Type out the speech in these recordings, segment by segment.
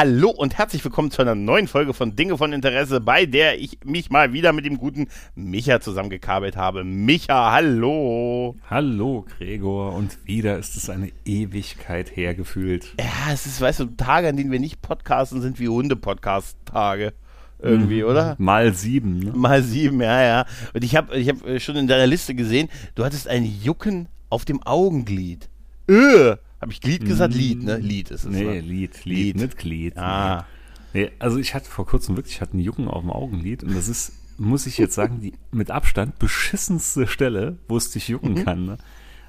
Hallo und herzlich willkommen zu einer neuen Folge von Dinge von Interesse, bei der ich mich mal wieder mit dem guten Micha zusammengekabelt habe. Micha, hallo. Hallo, Gregor. Und wieder ist es eine Ewigkeit hergefühlt. Ja, es ist, weißt du, Tage, an denen wir nicht podcasten, sind wie Hunde-Podcast-Tage. Irgendwie, Mhm. oder? Mal sieben, ne? Mal sieben, ja, ja. Und ich habe ich hab äh, schon in deiner Liste gesehen, du hattest ein Jucken auf dem Augenglied. Öh! Habe ich Glied gesagt? Lied, ne? Lied ist es. Nee, ne? Lied, Lied, Lied. nicht Glied. Ah. Nee, also ich hatte vor kurzem wirklich, ich hatte einen Jucken auf dem Augenlid und das ist, muss ich jetzt sagen, die mit Abstand beschissenste Stelle, wo es dich jucken Mhm. kann, ne?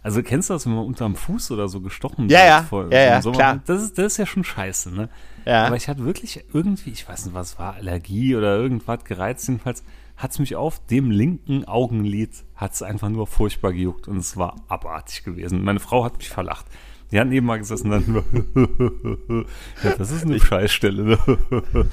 Also kennst du das, wenn man unterm Fuß oder so gestochen Ja, wird ja, vor ja, ja, klar. Das ist, das ist ja schon scheiße, ne? Ja. Aber ich hatte wirklich irgendwie, ich weiß nicht, was war, Allergie oder irgendwas gereizt, jedenfalls hat's mich auf dem linken Augenlid, hat's einfach nur furchtbar gejuckt und es war abartig gewesen. Meine Frau hat mich verlacht. Die hat neben mal gesessen und dann ja, das ist eine Scheißstelle. ne?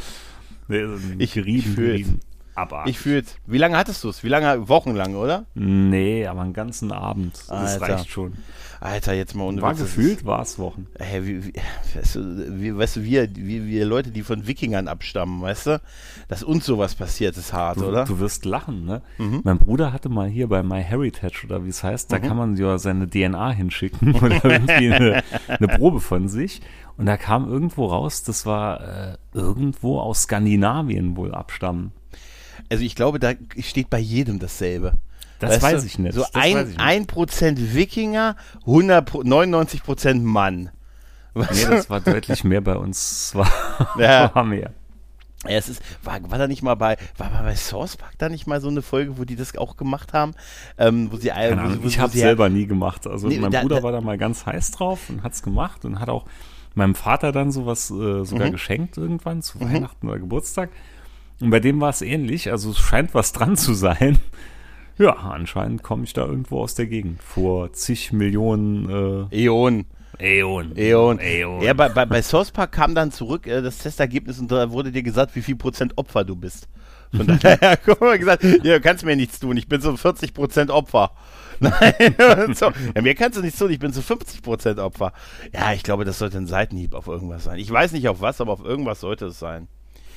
nee, so ein Ich- ich gerieben. Abartig. Ich fühl's. Wie lange hattest du es? Wie lange? Wochenlang, oder? nee, aber einen ganzen Abend. Das Alter. reicht schon. Alter, jetzt mal ohne War Witz, das gefühlt, war es Wochen. Hey, wie, wie, weißt du, wie, weißt du wir, wir, wir Leute, die von Wikingern abstammen, weißt du, dass uns sowas passiert, ist hart, Du, oder? du wirst lachen, ne? Mein Bruder hatte mal hier bei MyHeritage oder wie es heißt, da kann man ja seine DNA hinschicken oder irgendwie eine, eine Probe von sich. Und da kam irgendwo raus, das war äh, irgendwo aus Skandinavien wohl abstammen. Also ich glaube, da steht bei jedem dasselbe. Das Weißt weiß du? ich nicht. So das ich ein, nicht. ein Prozent Wikinger, 100, Pro- 99 Prozent Mann. Weißt Nee, das war deutlich mehr bei uns. Es war, Ja. war mehr. Ja, es ist, war, war da nicht mal bei, war, bei Source Park da nicht mal so eine Folge, wo die das auch gemacht haben? Ähm, wo sie, Keine wo, Ahnung, wo, ich wo habe sie- selber nie gemacht. Also Nee, mein da- Bruder da- war da mal ganz heiß drauf und hat's gemacht und hat auch meinem Vater dann sowas äh, sogar Mhm. geschenkt irgendwann zu Weihnachten oder Geburtstag. Und bei dem war es ähnlich. Also es scheint was dran zu sein. Ja, anscheinend komme ich da irgendwo aus der Gegend. Vor zig Millionen äh, Äonen. Äon. Äonen. Ja, bei, bei, bei Source Park kam dann zurück äh, das Testergebnis und da wurde dir gesagt, wie viel Prozent Opfer du bist. Von daher guck mal gesagt, ja, du kannst mir nichts tun, ich bin so 40 Prozent Opfer. Nein, so. ja, mir kannst du nichts tun, ich bin so 50 Prozent Opfer. Ja, ich glaube, das sollte ein Seitenhieb auf irgendwas sein. Ich weiß nicht auf was, aber auf irgendwas sollte es sein.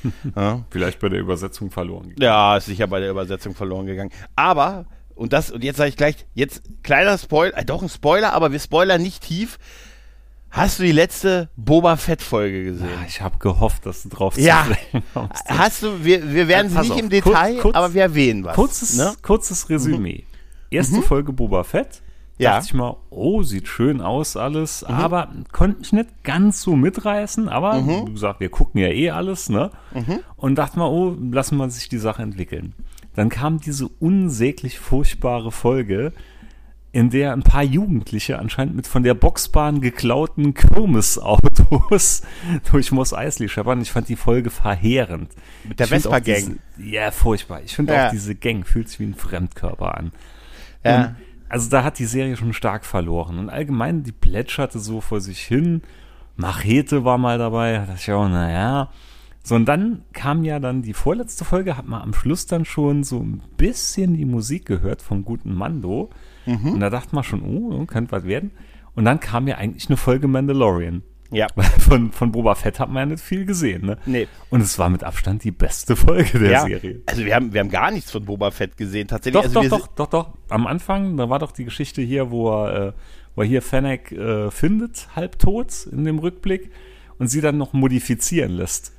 Ja. Vielleicht bei der Übersetzung verloren. gegangen. Ja, ist sicher bei der Übersetzung verloren gegangen. Aber, und das, und jetzt sage ich gleich, jetzt kleiner Spoiler, äh, doch ein Spoiler, aber wir spoilern nicht tief. Hast du die letzte Boba Fett-Folge gesehen? Ah, ich habe gehofft, dass du drauf zu Ja. sprechen kommst. Hast du, wir, wir werden Äh, sie nicht auf, im Detail, kurz- aber wir erwähnen was. Kurzes, ne? kurzes Resümee. Erste Folge Boba Fett. Ja. Dachte ich mal, oh, sieht schön aus alles, aber konnte mich nicht ganz so mitreißen, aber wie gesagt, wir gucken ja eh alles, ne? Und dachte mal, oh, lassen wir sich die Sache entwickeln. Dann kam diese unsäglich furchtbare Folge, in der ein paar Jugendliche anscheinend mit von der Boxbahn geklauten Kirmesautos durch Moss Eisley scheppern. Ich fand die Folge verheerend. Mit der Ich Vespa-Gang. Ja, furchtbar. Ich finde Ja. auch diese Gang fühlt sich wie ein Fremdkörper an. Ja. Und, also da hat die Serie schon stark verloren. Und allgemein, die plätscherte so vor sich hin. Machete war mal dabei. Da dachte ich auch, naja. So, und dann kam ja dann die vorletzte Folge, hat man am Schluss dann schon so ein bisschen die Musik gehört vom guten Mando. Mhm. Und da dachte man schon, oh, könnte was werden. Und dann kam ja eigentlich eine Folge Mandalorian. Ja. Weil von, von Boba Fett hat man ja nicht viel gesehen, ne? Nee. Und es war mit Abstand die beste Folge der ja. Serie. Also wir haben, wir haben gar nichts von Boba Fett gesehen. Tatsächlich. Doch, also doch, doch, doch, doch. Am Anfang, da war doch die Geschichte hier, wo er, äh, wo er hier Fennec äh, findet, halbtot in dem Rückblick und sie dann noch modifizieren lässt.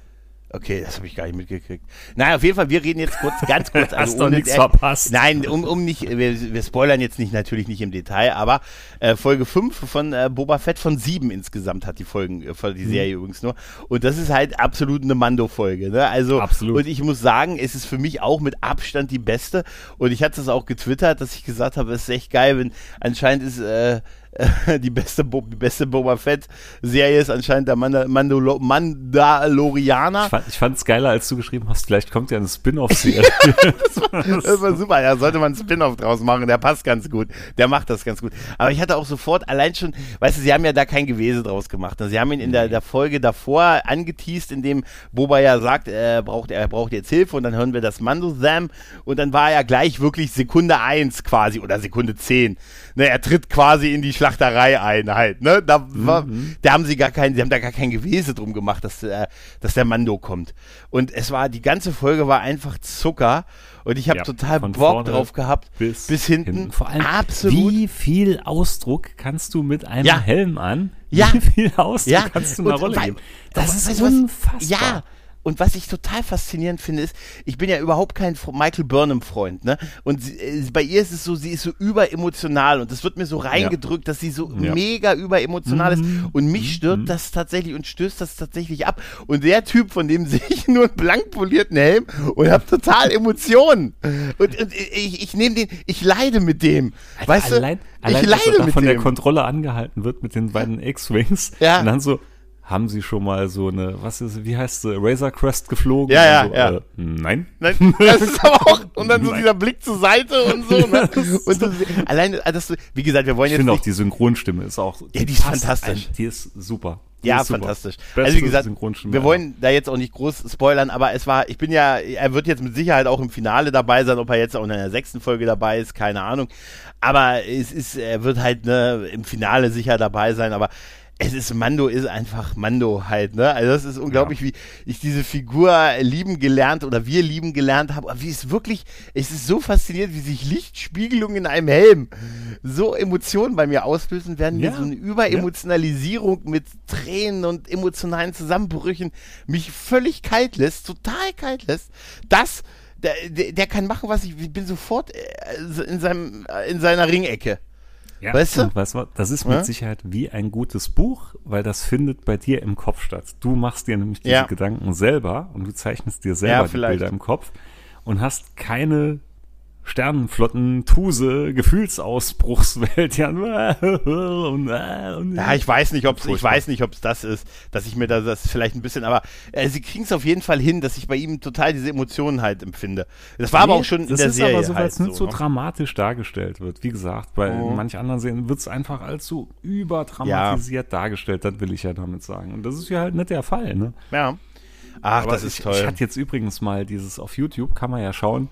Okay, das habe ich gar nicht mitgekriegt. Naja, auf jeden Fall, wir reden jetzt kurz, ganz kurz. Hast doch nichts verpasst. Nein, um, um nicht, wir, wir spoilern jetzt nicht, natürlich nicht im Detail, aber äh, Folge 5 von äh, Boba Fett von 7 insgesamt hat die Folgen, äh, die Mhm. Serie übrigens nur. Und das ist halt absolut eine Mando-Folge, ne? Also, Absolut. und ich muss sagen, es ist für mich auch mit Abstand die beste. Und ich hatte es auch getwittert, dass ich gesagt habe, es ist echt geil, wenn anscheinend ist, äh, äh, die beste, Bo die beste Boba Fett-Serie ist anscheinend der Manda Mandalo Mandalorianer. Ich fand es geiler, als du geschrieben hast, vielleicht kommt ja eine Spin-off-Serie. das, das war super, ja, sollte man einen Spin-off draus machen, der passt ganz gut, der macht das ganz gut. Aber ich hatte auch sofort allein schon, weißt du, sie haben ja da kein Gewese draus gemacht. Ne? Sie haben ihn in der, der Folge davor angeteased, in dem Boba ja sagt, er braucht, er braucht jetzt Hilfe und dann hören wir das Mando-Sam und dann war er gleich wirklich Sekunde eins quasi oder Sekunde zehn. Ne, er tritt quasi in die Schlachterei ein halt, ne? Da, war, mhm. da haben sie gar keinen, sie haben da gar kein Gewese drum gemacht, dass, äh, dass der Mando kommt. Und es war, die ganze Folge war einfach Zucker und ich habe ja, total Bock drauf gehabt bis, bis hinten. hinten. Vor allem, absolut. Wie viel Ausdruck kannst du mit einem ja. Helm an? Ja. Wie viel Ausdruck ja. kannst du in der Rolle geben? Das ist unfassbar. Ja, und was ich total faszinierend finde, ist, ich bin ja überhaupt kein Michael Burnham-Freund, ne? Und sie, äh, bei ihr ist es so, sie ist so überemotional und das wird mir so reingedrückt, ja. dass sie so ja. mega überemotional mhm. ist. Und mich stört mhm. das tatsächlich und stößt das tatsächlich ab. Und der Typ, von dem sehe ich nur einen blank polierten Helm und habe total Emotionen. Und, und ich, ich nehme den, ich leide mit dem. Alter, weißt allein, du? Allein, ich leide dass er von dem. der Kontrolle angehalten wird mit den beiden X-Wings. Ja. Und dann so, haben Sie schon mal so eine, was ist, wie heißt sie, Razor Crest geflogen? Ja, ja, so, ja. Äh, nein. Nein, das ist aber auch, und dann so dieser Blick zur Seite und so. Ne? Und so, alleine, das, wie gesagt, wir wollen ich jetzt. Ich finde auch die Synchronstimme ist auch. Ja, die ist fantastisch. Ein, die ist super. Die ja, ist super. fantastisch. Beste also wie gesagt, wir wollen da jetzt auch nicht groß spoilern, aber es war, ich bin ja, er wird jetzt mit Sicherheit auch im Finale dabei sein, ob er jetzt auch in der sechsten Folge dabei ist, keine Ahnung. Aber es ist, er wird halt ne, im Finale sicher dabei sein, aber es ist Mando ist einfach Mando halt, ne? Also das ist unglaublich, ja. wie ich diese Figur lieben gelernt oder wir lieben gelernt haben. Aber wie es wirklich, es ist so faszinierend, wie sich Lichtspiegelungen in einem Helm so Emotionen bei mir auslösen werden, ja. so eine Überemotionalisierung ja. mit Tränen und emotionalen Zusammenbrüchen mich völlig kalt lässt, total kalt lässt. Das der, der, der kann machen, was ich, ich bin sofort äh, in seinem in seiner Ringecke. Ja, weißt du? Weißt du, das ist mit ja? Sicherheit wie ein gutes Buch, weil das findet bei dir im Kopf statt. Du machst dir nämlich diese ja. Gedanken selber und du zeichnest dir selber die Bilder im Kopf und hast keine Sternenflotten, Tuse, Gefühlsausbruchswelt, ja, ja, ich weiß nicht, ob ich weiß nicht, ob es das ist, dass ich mir da das vielleicht ein bisschen, aber äh, sie kriegen es auf jeden Fall hin, dass ich bei ihm total diese Emotionen halt empfinde. Das war nee, aber auch schon in der Serie. Das ist aber so, weil es halt nicht so, so ne? dramatisch dargestellt wird. Wie gesagt, bei oh. manch anderen Serien wird es einfach so überdramatisiert ja. dargestellt, das will ich ja damit sagen. Und das ist ja halt nicht der Fall, ne? Ja. Ach, aber das ist ich, toll. Ich hatte jetzt übrigens mal dieses auf YouTube, kann man ja schauen,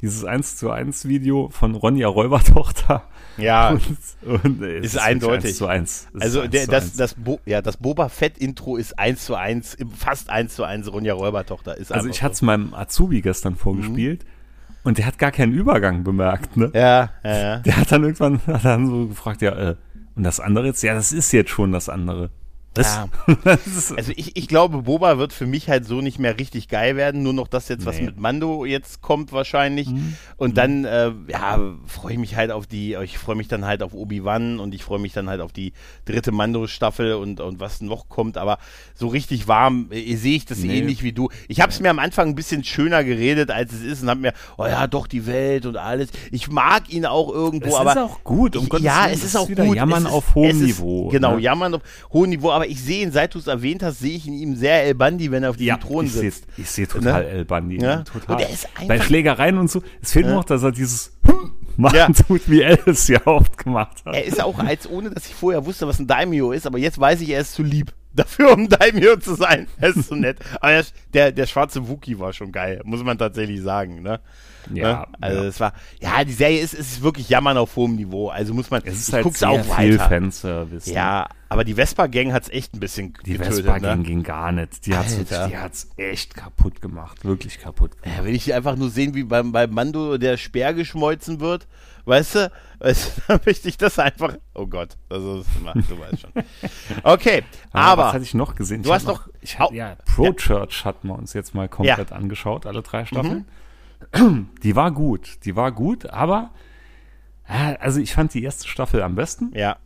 dieses 1 zu 1 Video von Ronja Räubertochter. Ja, und, und ist, ist eindeutig. 1 zu 1. Ist also 1 der, zu das, 1. das, Bo, ja, das Boba Fett Intro ist 1 zu 1, fast 1 zu 1 Ronja Räubertochter. Ist also ich hatte es meinem Azubi gestern vorgespielt. Mhm. Und der hat gar keinen Übergang bemerkt, ne? Ja, ja, ja. Der hat dann irgendwann hat dann so gefragt, ja, äh, und das andere jetzt? Ja, das ist jetzt schon das andere. Ja. also ich, ich glaube, Boba wird für mich halt so nicht mehr richtig geil werden. Nur noch das jetzt, was nee. mit Mando jetzt kommt wahrscheinlich. Mhm. Und mhm. dann, äh, ja, freue ich mich halt auf die, ich freue mich dann halt auf Obi-Wan und ich freue mich dann halt auf die dritte Mando-Staffel und, und was noch kommt. Aber so richtig warm äh, sehe ich das nee. ähnlich wie du. Ich habe es mir am Anfang ein bisschen schöner geredet, als es ist und habe mir, oh ja, doch die Welt und alles. Ich mag ihn auch irgendwo, es aber. Es ist auch gut, um ich, Ja, es ist auch gut. Jammern ist, auf hohem Niveau. Genau, ne? jammern auf hohem Niveau, aber ich sehe ihn, seit du es erwähnt hast, sehe ich in ihm sehr El Bandi, wenn er auf diesem ja, Thron ich sitzt. Seh, ich sehe total ne? El Bandi. Ja? Total. Und er ist Bei Schlägereien und so, es fehlt ja. noch, dass er dieses machen ja. tut, wie er es ja oft gemacht hat. Er ist auch, als ohne dass ich vorher wusste, was ein Daimyo ist, aber jetzt weiß ich, er ist zu lieb dafür, um Daimyo zu sein. Er ist so nett. Aber der, der schwarze Wookie war schon geil, muss man tatsächlich sagen, ne? Ja. Ne? Also ja. es war, ja, die Serie ist, ist wirklich Jammern auf hohem Niveau. Also muss man, es ist halt sehr auch viel weiter. Fanservice. Ne? Ja, aber die Vespa-Gang hat es echt ein bisschen die getötet. Die Vespa-Gang ne? ging gar nicht. Die hat es echt kaputt gemacht. Wirklich kaputt gemacht. Ja, wenn ich einfach nur sehen, wie beim, beim Mando der Speer geschmolzen wird, weißt du, weißt du dann möchte ich das einfach, oh Gott, also, du weißt schon. Okay, aber. Was hatte ich noch gesehen? Du ich hast noch, ich ja, Pro Church hatten wir uns jetzt mal komplett ja. angeschaut, alle drei Staffeln. Mhm. Die war gut, die war gut, aber also ich fand die erste Staffel am besten. Ja.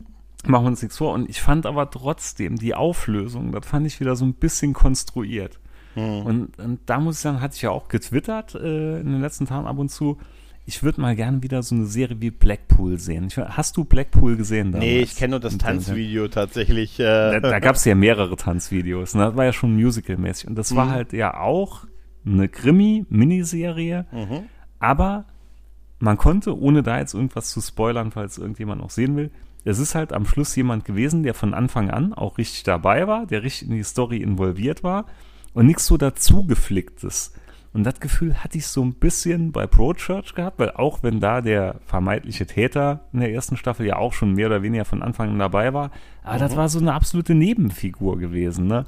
Machen wir uns nichts vor. Und ich fand aber trotzdem die Auflösung, das fand ich wieder so ein bisschen konstruiert. Mhm. Und, und, da muss ich sagen, hatte ich ja auch getwittert äh, in den letzten Tagen ab und zu. ich würde mal gerne wieder so eine Serie wie Blackpool sehen. Ich, hast du Blackpool gesehen? Damals? Nee, ich kenne nur das Tanzvideo tatsächlich. Äh. Da, da gab es ja mehrere Tanzvideos. Ne? Das war ja schon musicalmäßig. Und das mhm. war halt ja auch eine Krimi-Miniserie. Mhm. Aber man konnte, ohne da jetzt irgendwas zu spoilern, falls irgendjemand noch sehen will, es ist halt am Schluss jemand gewesen, der von Anfang an auch richtig dabei war, der richtig in die Story involviert war und nichts so dazu geflicktes. Und das Gefühl hatte ich so ein bisschen bei Pro-Church gehabt, weil auch wenn da der vermeintliche Täter in der ersten Staffel ja auch schon mehr oder weniger von Anfang an dabei war, aber mhm. das war so eine absolute Nebenfigur gewesen, ne?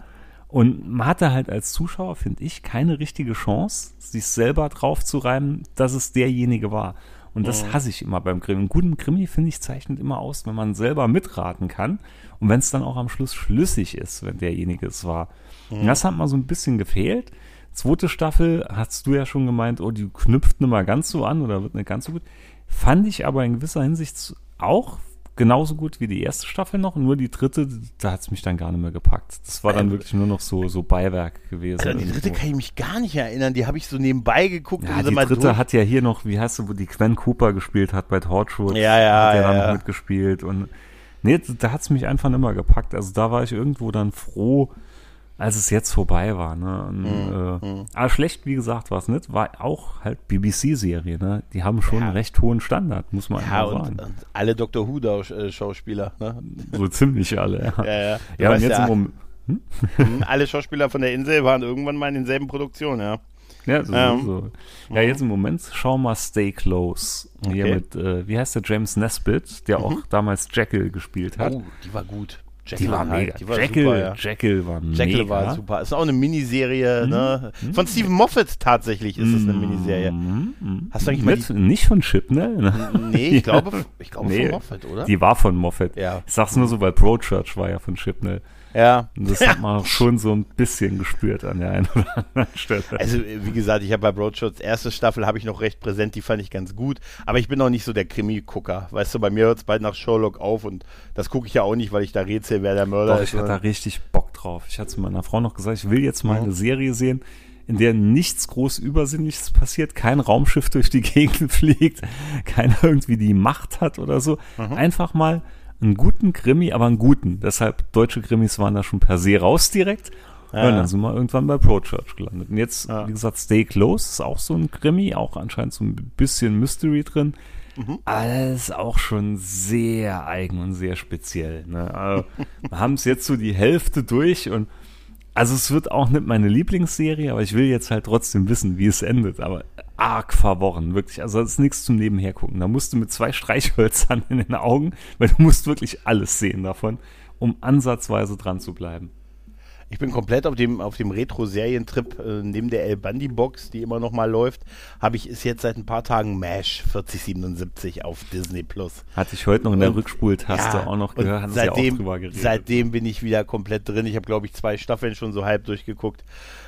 Und man hatte halt als Zuschauer, finde ich, keine richtige Chance, sich selber drauf zu reimen, dass es derjenige war. Und das mhm. hasse ich immer beim Krimi. Einen guten Krimi, finde ich, zeichnet immer aus, wenn man selber mitraten kann und wenn es dann auch am Schluss schlüssig ist, wenn derjenige es war. Mhm. Das hat mal so ein bisschen gefehlt. Zweite Staffel, hast du ja schon gemeint, oh, die knüpft nicht mal ganz so an oder wird nicht ganz so gut. Fand ich aber in gewisser Hinsicht auch genauso gut wie die erste Staffel noch, nur die dritte, da hat es mich dann gar nicht mehr gepackt. Das war dann ähm, wirklich nur noch so, so Beiwerk gewesen. Also die dritte kann ich mich gar nicht erinnern, die habe ich so nebenbei geguckt. Ja, die dritte durch. hat ja hier noch, wie heißt du, wo die Gwen Cooper gespielt hat bei Torchwood. Ja, ja, hat ja. dann noch mitgespielt und nee, da hat es mich einfach nicht mehr gepackt. Also da war ich irgendwo dann froh, als es jetzt vorbei war. Ne? Und, mhm. äh, mhm. aber schlecht, wie gesagt, war es nicht. War auch halt BBC-Serie. Ne? Die haben schon ja. einen recht hohen Standard, muss man ja, einfach sagen. Und alle Dr. Who-Schauspieler. Ne? So ziemlich alle, ja. Ja, ja. ja und jetzt ja, im hm? hm? Alle Schauspieler von der Insel waren irgendwann mal in denselben Produktionen, ja. Ja, so, ähm, so. ja, jetzt im Moment schau mal Stay Close. Okay. Hier mit, äh, wie heißt der, James Nesbitt, der mhm. auch damals Jekyll gespielt hat. Oh, die war gut. Jekyll die war mega. Die war Jekyll, super, ja. Jekyll war mega. Jekyll war super. Ist auch eine Miniserie, mhm. ne? Von Stephen Moffat tatsächlich ist es eine Miniserie. Mhm. Hast du eigentlich mal die... Nicht von Chip, ne? Nee, ich glaube, ich glaube nee, von Moffat, oder? Die war von Moffat. Ja. Ich sag's nur so, weil Pro Church war ja von Chipnell. Ja. Und das hat man schon so ein bisschen gespürt an der einen oder anderen Stelle. Also, wie gesagt, ich habe bei Broadshots erste Staffel habe ich noch recht präsent, die fand ich ganz gut. Aber ich bin auch nicht so der Krimi-Gucker. Weißt du, bei mir hört es bald nach Sherlock auf und das gucke ich ja auch nicht, weil ich da rätsel, wer der Mörder Doch, ist. ich hatte da richtig Bock drauf. Ich hatte zu meiner Frau noch gesagt, ich will jetzt mal mhm. eine Serie sehen, in der nichts groß Übersinnliches passiert, kein Raumschiff durch die Gegend fliegt, keiner irgendwie die Macht hat oder so. Mhm. Einfach mal einen guten Krimi, aber einen guten. Deshalb, deutsche Krimis waren da schon per se raus direkt. Ja. Und dann sind wir irgendwann bei Pro Church gelandet. Und jetzt, ja. wie gesagt, Stay Close ist auch so ein Krimi, auch anscheinend so ein bisschen Mystery drin. Mhm. Alles auch schon sehr eigen und sehr speziell. Ne? Also, wir haben es jetzt so die Hälfte durch und also es wird auch nicht meine Lieblingsserie, aber ich will jetzt halt trotzdem wissen, wie es endet. Aber arg verworren, wirklich. Also das ist nichts zum Nebenher gucken. Da musst du mit zwei Streichhölzern in den Augen, weil du musst wirklich alles sehen davon, um ansatzweise dran zu bleiben. Ich bin komplett auf dem, auf dem Retro-Serientrip äh, neben der El Bundy-Box, die immer noch mal läuft, habe ich ist jetzt seit ein paar Tagen MASH 4077 auf Disney Plus. Hatte ich heute noch in der Rückspultaste ja, auch noch gehört, haben seitdem, ja geredet. Seitdem bin ich wieder komplett drin. Ich habe, glaube ich, zwei Staffeln schon so halb durchgeguckt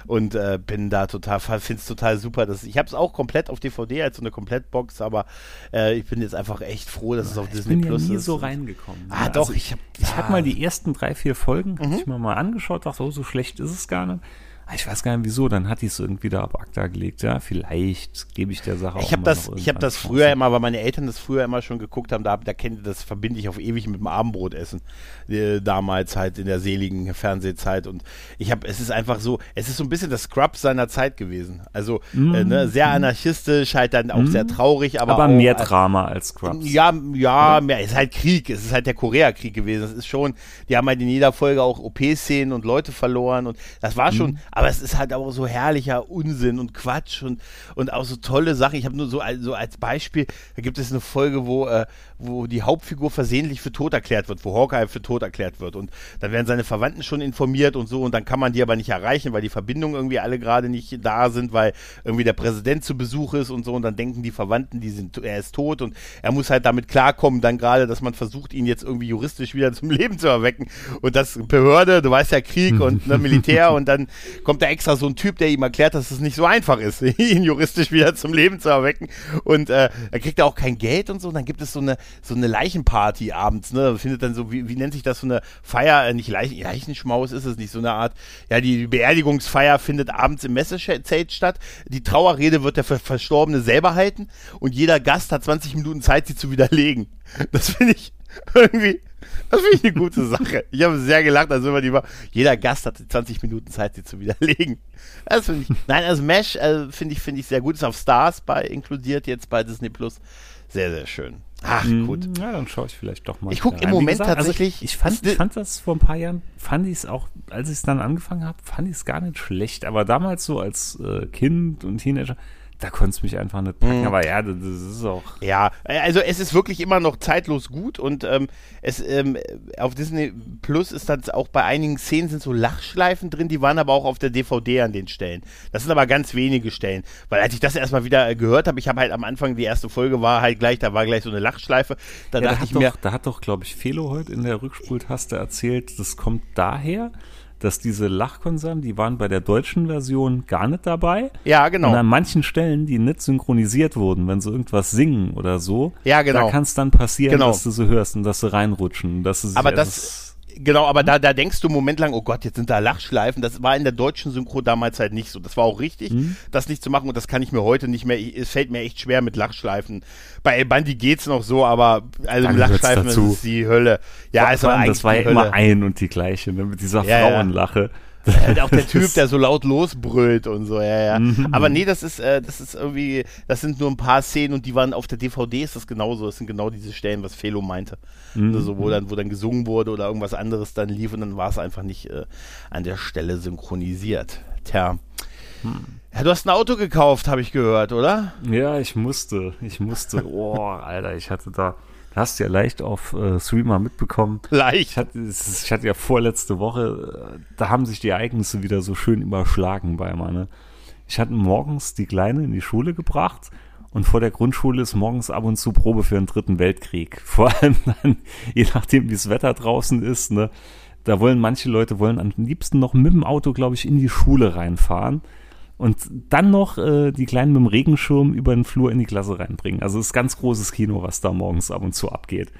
und äh, bin da total, finde es total super. Dass, ich habe es auch komplett auf DVD als so eine Komplettbox, aber äh, ich bin jetzt einfach echt froh, dass es auf ich Disney Plus ist. Ich bin ja nie so reingekommen. Ah, doch, also ich habe ich ja. hab mal die ersten drei, vier Folgen, mhm. ich mir mal angeschaut, dachte, so schlecht ist es gar nicht. Ah, ich weiß gar nicht wieso, dann hat die es irgendwie da ab ACTA gelegt. Ja, vielleicht gebe ich der Sache ich auch das, Ich habe das früher immer, weil meine Eltern das früher immer schon geguckt haben, da, da kennt das verbinde ich auf ewig mit dem Abendbrotessen. Äh, damals halt in der seligen Fernsehzeit. Und ich habe, es ist einfach so, es ist so ein bisschen das Scrub seiner Zeit gewesen. Also mm. äh, ne, sehr anarchistisch, halt dann auch mm. sehr traurig, aber. Aber auch, mehr Drama als Scrubs. Ja, ja, mehr, es ist halt Krieg, es ist halt der Koreakrieg gewesen. Es ist schon, die haben halt in jeder Folge auch OP-Szenen und Leute verloren und das war schon, mm aber es ist halt auch so herrlicher Unsinn und Quatsch und, und auch so tolle Sachen. Ich habe nur so, so als Beispiel, da gibt es eine Folge, wo, äh, wo die Hauptfigur versehentlich für tot erklärt wird, wo Hawkeye für tot erklärt wird. Und dann werden seine Verwandten schon informiert und so und dann kann man die aber nicht erreichen, weil die Verbindungen irgendwie alle gerade nicht da sind, weil irgendwie der Präsident zu Besuch ist und so und dann denken die Verwandten, die sind, er ist tot und er muss halt damit klarkommen, dann gerade, dass man versucht, ihn jetzt irgendwie juristisch wieder zum Leben zu erwecken. Und das Behörde, du weißt ja Krieg und ne, Militär und dann kommt da extra so ein Typ, der ihm erklärt, dass es nicht so einfach ist, ihn juristisch wieder zum Leben zu erwecken. Und äh, er kriegt er auch kein Geld und so. Und dann gibt es so eine, so eine Leichenparty abends, ne? Findet dann so, wie, wie nennt sich das, so eine Feier, äh, nicht Leichen, Leichenschmaus ist es nicht, so eine Art, ja, die Beerdigungsfeier findet abends im Messezelt statt. Die Trauerrede wird der Verstorbene selber halten und jeder Gast hat 20 Minuten Zeit, sie zu widerlegen. Das finde ich irgendwie, das finde ich eine gute Sache. Ich habe sehr gelacht, also immer die war, jeder Gast hatte 20 Minuten Zeit, sie zu widerlegen. Das finde ich, nein, also Mesh äh, finde ich, finde ich sehr gut. Ist auf Stars bei inkludiert jetzt bei Disney Plus. Sehr, sehr schön. Ach, Mhm. gut. Ja, dann schaue ich vielleicht doch mal. Ich guck wieder im Moment gesagt, tatsächlich- Also ich, ich, fand, ich fand das vor ein paar Jahren, fand ich es auch, als ich es dann angefangen habe, fand ich es gar nicht schlecht. Aber damals so als äh, Kind und Teenager, da konnte es mich einfach nicht packen. Mhm. Aber ja, das, ist auch. Ja, also es ist wirklich immer noch zeitlos gut und ähm, es ähm, auf Disney Plus ist das auch bei einigen Szenen sind so Lachschleifen drin, die waren aber auch auf der DVD an den Stellen. Das sind aber ganz wenige Stellen, weil als ich das erstmal wieder äh, gehört habe, ich habe halt am Anfang die erste Folge war halt gleich, da war gleich so eine Lachschleife, da Ja, da, dachte hat ich mir, doch, da hat doch, glaube ich, Felo heute in der Rückspultaste erzählt, das kommt daher, dass diese Lachkonserven, die waren bei der deutschen Version gar nicht dabei. ja genau, Und an manchen Stellen, die nicht synchronisiert wurden, wenn sie irgendwas singen oder so, Ja, genau. da kann es dann passieren, Genau. dass du sie hörst und dass sie reinrutschen. Dass sie sich Aber das- Genau, aber da, da denkst du einen Moment lang, oh Gott, jetzt sind da Lachschleifen. Das war in der deutschen Synchro damals halt nicht so. Das war auch richtig, Mhm. das nicht zu machen und das kann ich mir heute nicht mehr. Es fällt mir echt schwer mit Lachschleifen. Bei El Bandi geht's noch so, aber also mit Lachschleifen ist die Hölle. Ja, es war eigentlich das war ja immer ein und die gleiche, ne, mit dieser Ja, ja. Äh, auch der Typ, der so laut losbrüllt und so, ja, ja. Mhm. Aber nee, das ist, äh, das ist irgendwie, das sind nur ein paar Szenen und die waren auf der DVD ist das genauso. Das sind genau diese Stellen, was Felo meinte. Mhm. Also, wo dann, wo dann gesungen wurde oder irgendwas anderes dann lief und dann war es einfach nicht äh, an der Stelle synchronisiert. Tja. Ja, du hast ein Auto gekauft, habe ich gehört, oder? Ja, ich musste, ich musste. Oh, Alter, ich hatte da, hast du ja leicht auf äh, Streamer mitbekommen. Ich Leicht. hatte, es ist- ich hatte ja vorletzte Woche, äh, da haben sich die Ereignisse wieder so schön überschlagen bei mir. Ne? Ich hatte morgens die Kleine in die Schule gebracht und vor der Grundschule ist morgens ab und zu Probe für den dritten Weltkrieg. Vor allem dann, je nachdem, wie das Wetter draußen ist, ne, da wollen manche Leute wollen am liebsten noch mit dem Auto, glaube ich, in die Schule reinfahren und dann noch äh, die Kleinen mit dem Regenschirm über den Flur in die Klasse reinbringen. Also es ist ganz großes Kino, was da morgens ab und zu abgeht.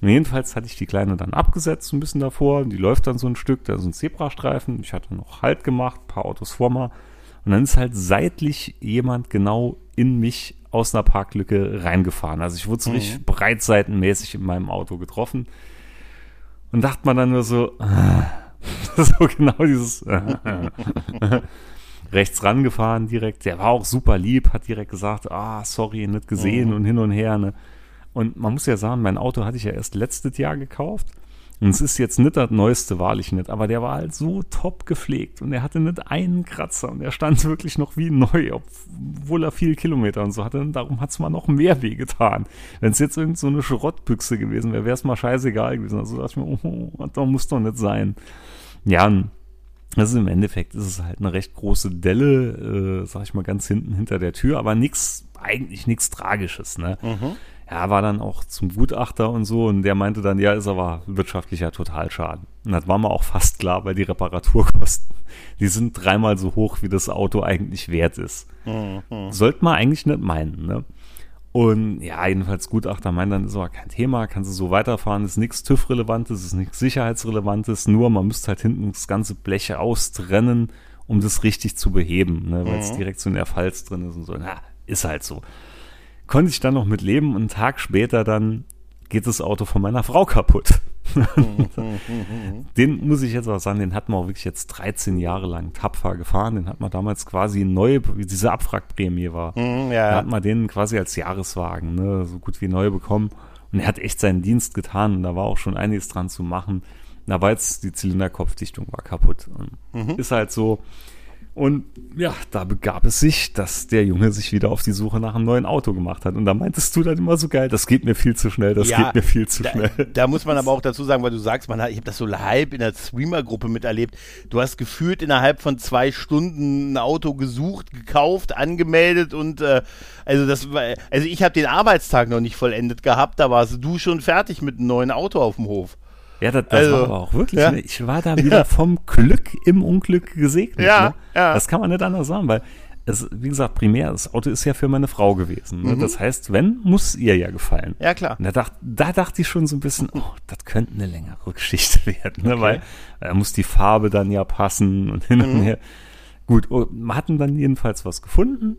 Und jedenfalls hatte ich die Kleine dann abgesetzt, ein bisschen davor. Die läuft dann so ein Stück, da ist ein Zebrastreifen. Ich hatte noch Halt gemacht, ein paar Autos vor mir. Und dann ist halt seitlich jemand genau in mich aus einer Parklücke reingefahren. Also ich wurde so richtig breitseitenmäßig in meinem Auto getroffen. Und dachte man dann nur so, so genau dieses rechts rangefahren direkt. Der war auch super lieb, hat direkt gesagt, ah, sorry, nicht gesehen und hin und her. Ne? Und man muss ja sagen, mein Auto hatte ich ja erst letztes Jahr gekauft. Und es ist jetzt nicht das neueste, wahrlich nicht, aber der war halt so top gepflegt und er hatte nicht einen Kratzer und er stand wirklich noch wie neu, obwohl er viel Kilometer und so hatte. Und darum hat es mal noch mehr wehgetan. Wenn es jetzt irgend so eine Schrottbüchse gewesen wäre, wäre es mal scheißegal gewesen. Also dachte ich mir, oh, das muss doch nicht sein. Ja, und also im Endeffekt ist es halt eine recht große Delle, äh, sag ich mal, ganz hinten hinter der Tür, aber nix, eigentlich nichts Tragisches, ne? Ja, war dann auch zum Gutachter und so und der meinte dann, ja, ist aber wirtschaftlicher Totalschaden. Und das war mir auch fast klar, weil die Reparaturkosten, die sind dreimal so hoch, wie das Auto eigentlich wert ist. Sollte man eigentlich nicht meinen, ne? Und ja, jedenfalls Gutachter meint dann, ist aber kein Thema, kannst du so weiterfahren, ist nichts TÜV-Relevantes, ist nichts Sicherheitsrelevantes, nur man müsste halt hinten das ganze Blech austrennen, um das richtig zu beheben, ne, weil es direkt so in der Falz drin ist und so. Na, ist halt so. Konnte ich dann noch mit leben und einen Tag später dann geht das Auto von meiner Frau kaputt. den muss ich jetzt auch sagen, den hat man auch wirklich jetzt 13 Jahre lang tapfer gefahren. Den hat man damals quasi neu, wie diese Abwrackprämie war. Mhm, Da ja, hat man den quasi als Jahreswagen, ne, so gut wie neu bekommen. Und er hat echt seinen Dienst getan da war auch schon einiges dran zu machen. Da war jetzt die Zylinderkopfdichtung war kaputt. Und Ist halt so. Und ja, da begab es sich, dass der Junge sich wieder auf die Suche nach einem neuen Auto gemacht hat. Und da meintest du dann immer so geil, das geht mir viel zu schnell, das Ja, geht mir viel zu da, schnell. da muss man aber auch dazu sagen, weil du sagst, man hat, ich habe das so halb in der Streamer-Gruppe miterlebt. Du hast gefühlt innerhalb von zwei Stunden ein Auto gesucht, gekauft, angemeldet und äh, also das war, also ich habe den Arbeitstag noch nicht vollendet gehabt, da warst du schon fertig mit einem neuen Auto auf dem Hof. Ja, das, das Also, war aber auch wirklich, ja. ne? ich war da wieder vom Glück im Unglück gesegnet. Ja, ne? ja. Das kann man nicht anders sagen, weil es, wie gesagt, primär, das Auto ist ja für meine Frau gewesen. Mhm. Ne? Das heißt, wenn, muss ihr ja gefallen. Ja, klar. Und da, dacht, da dachte ich schon so ein bisschen, oh, das könnte eine längere Geschichte werden, ne? weil da muss die Farbe dann ja passen und hin und her. Gut, oh, wir hatten dann jedenfalls was gefunden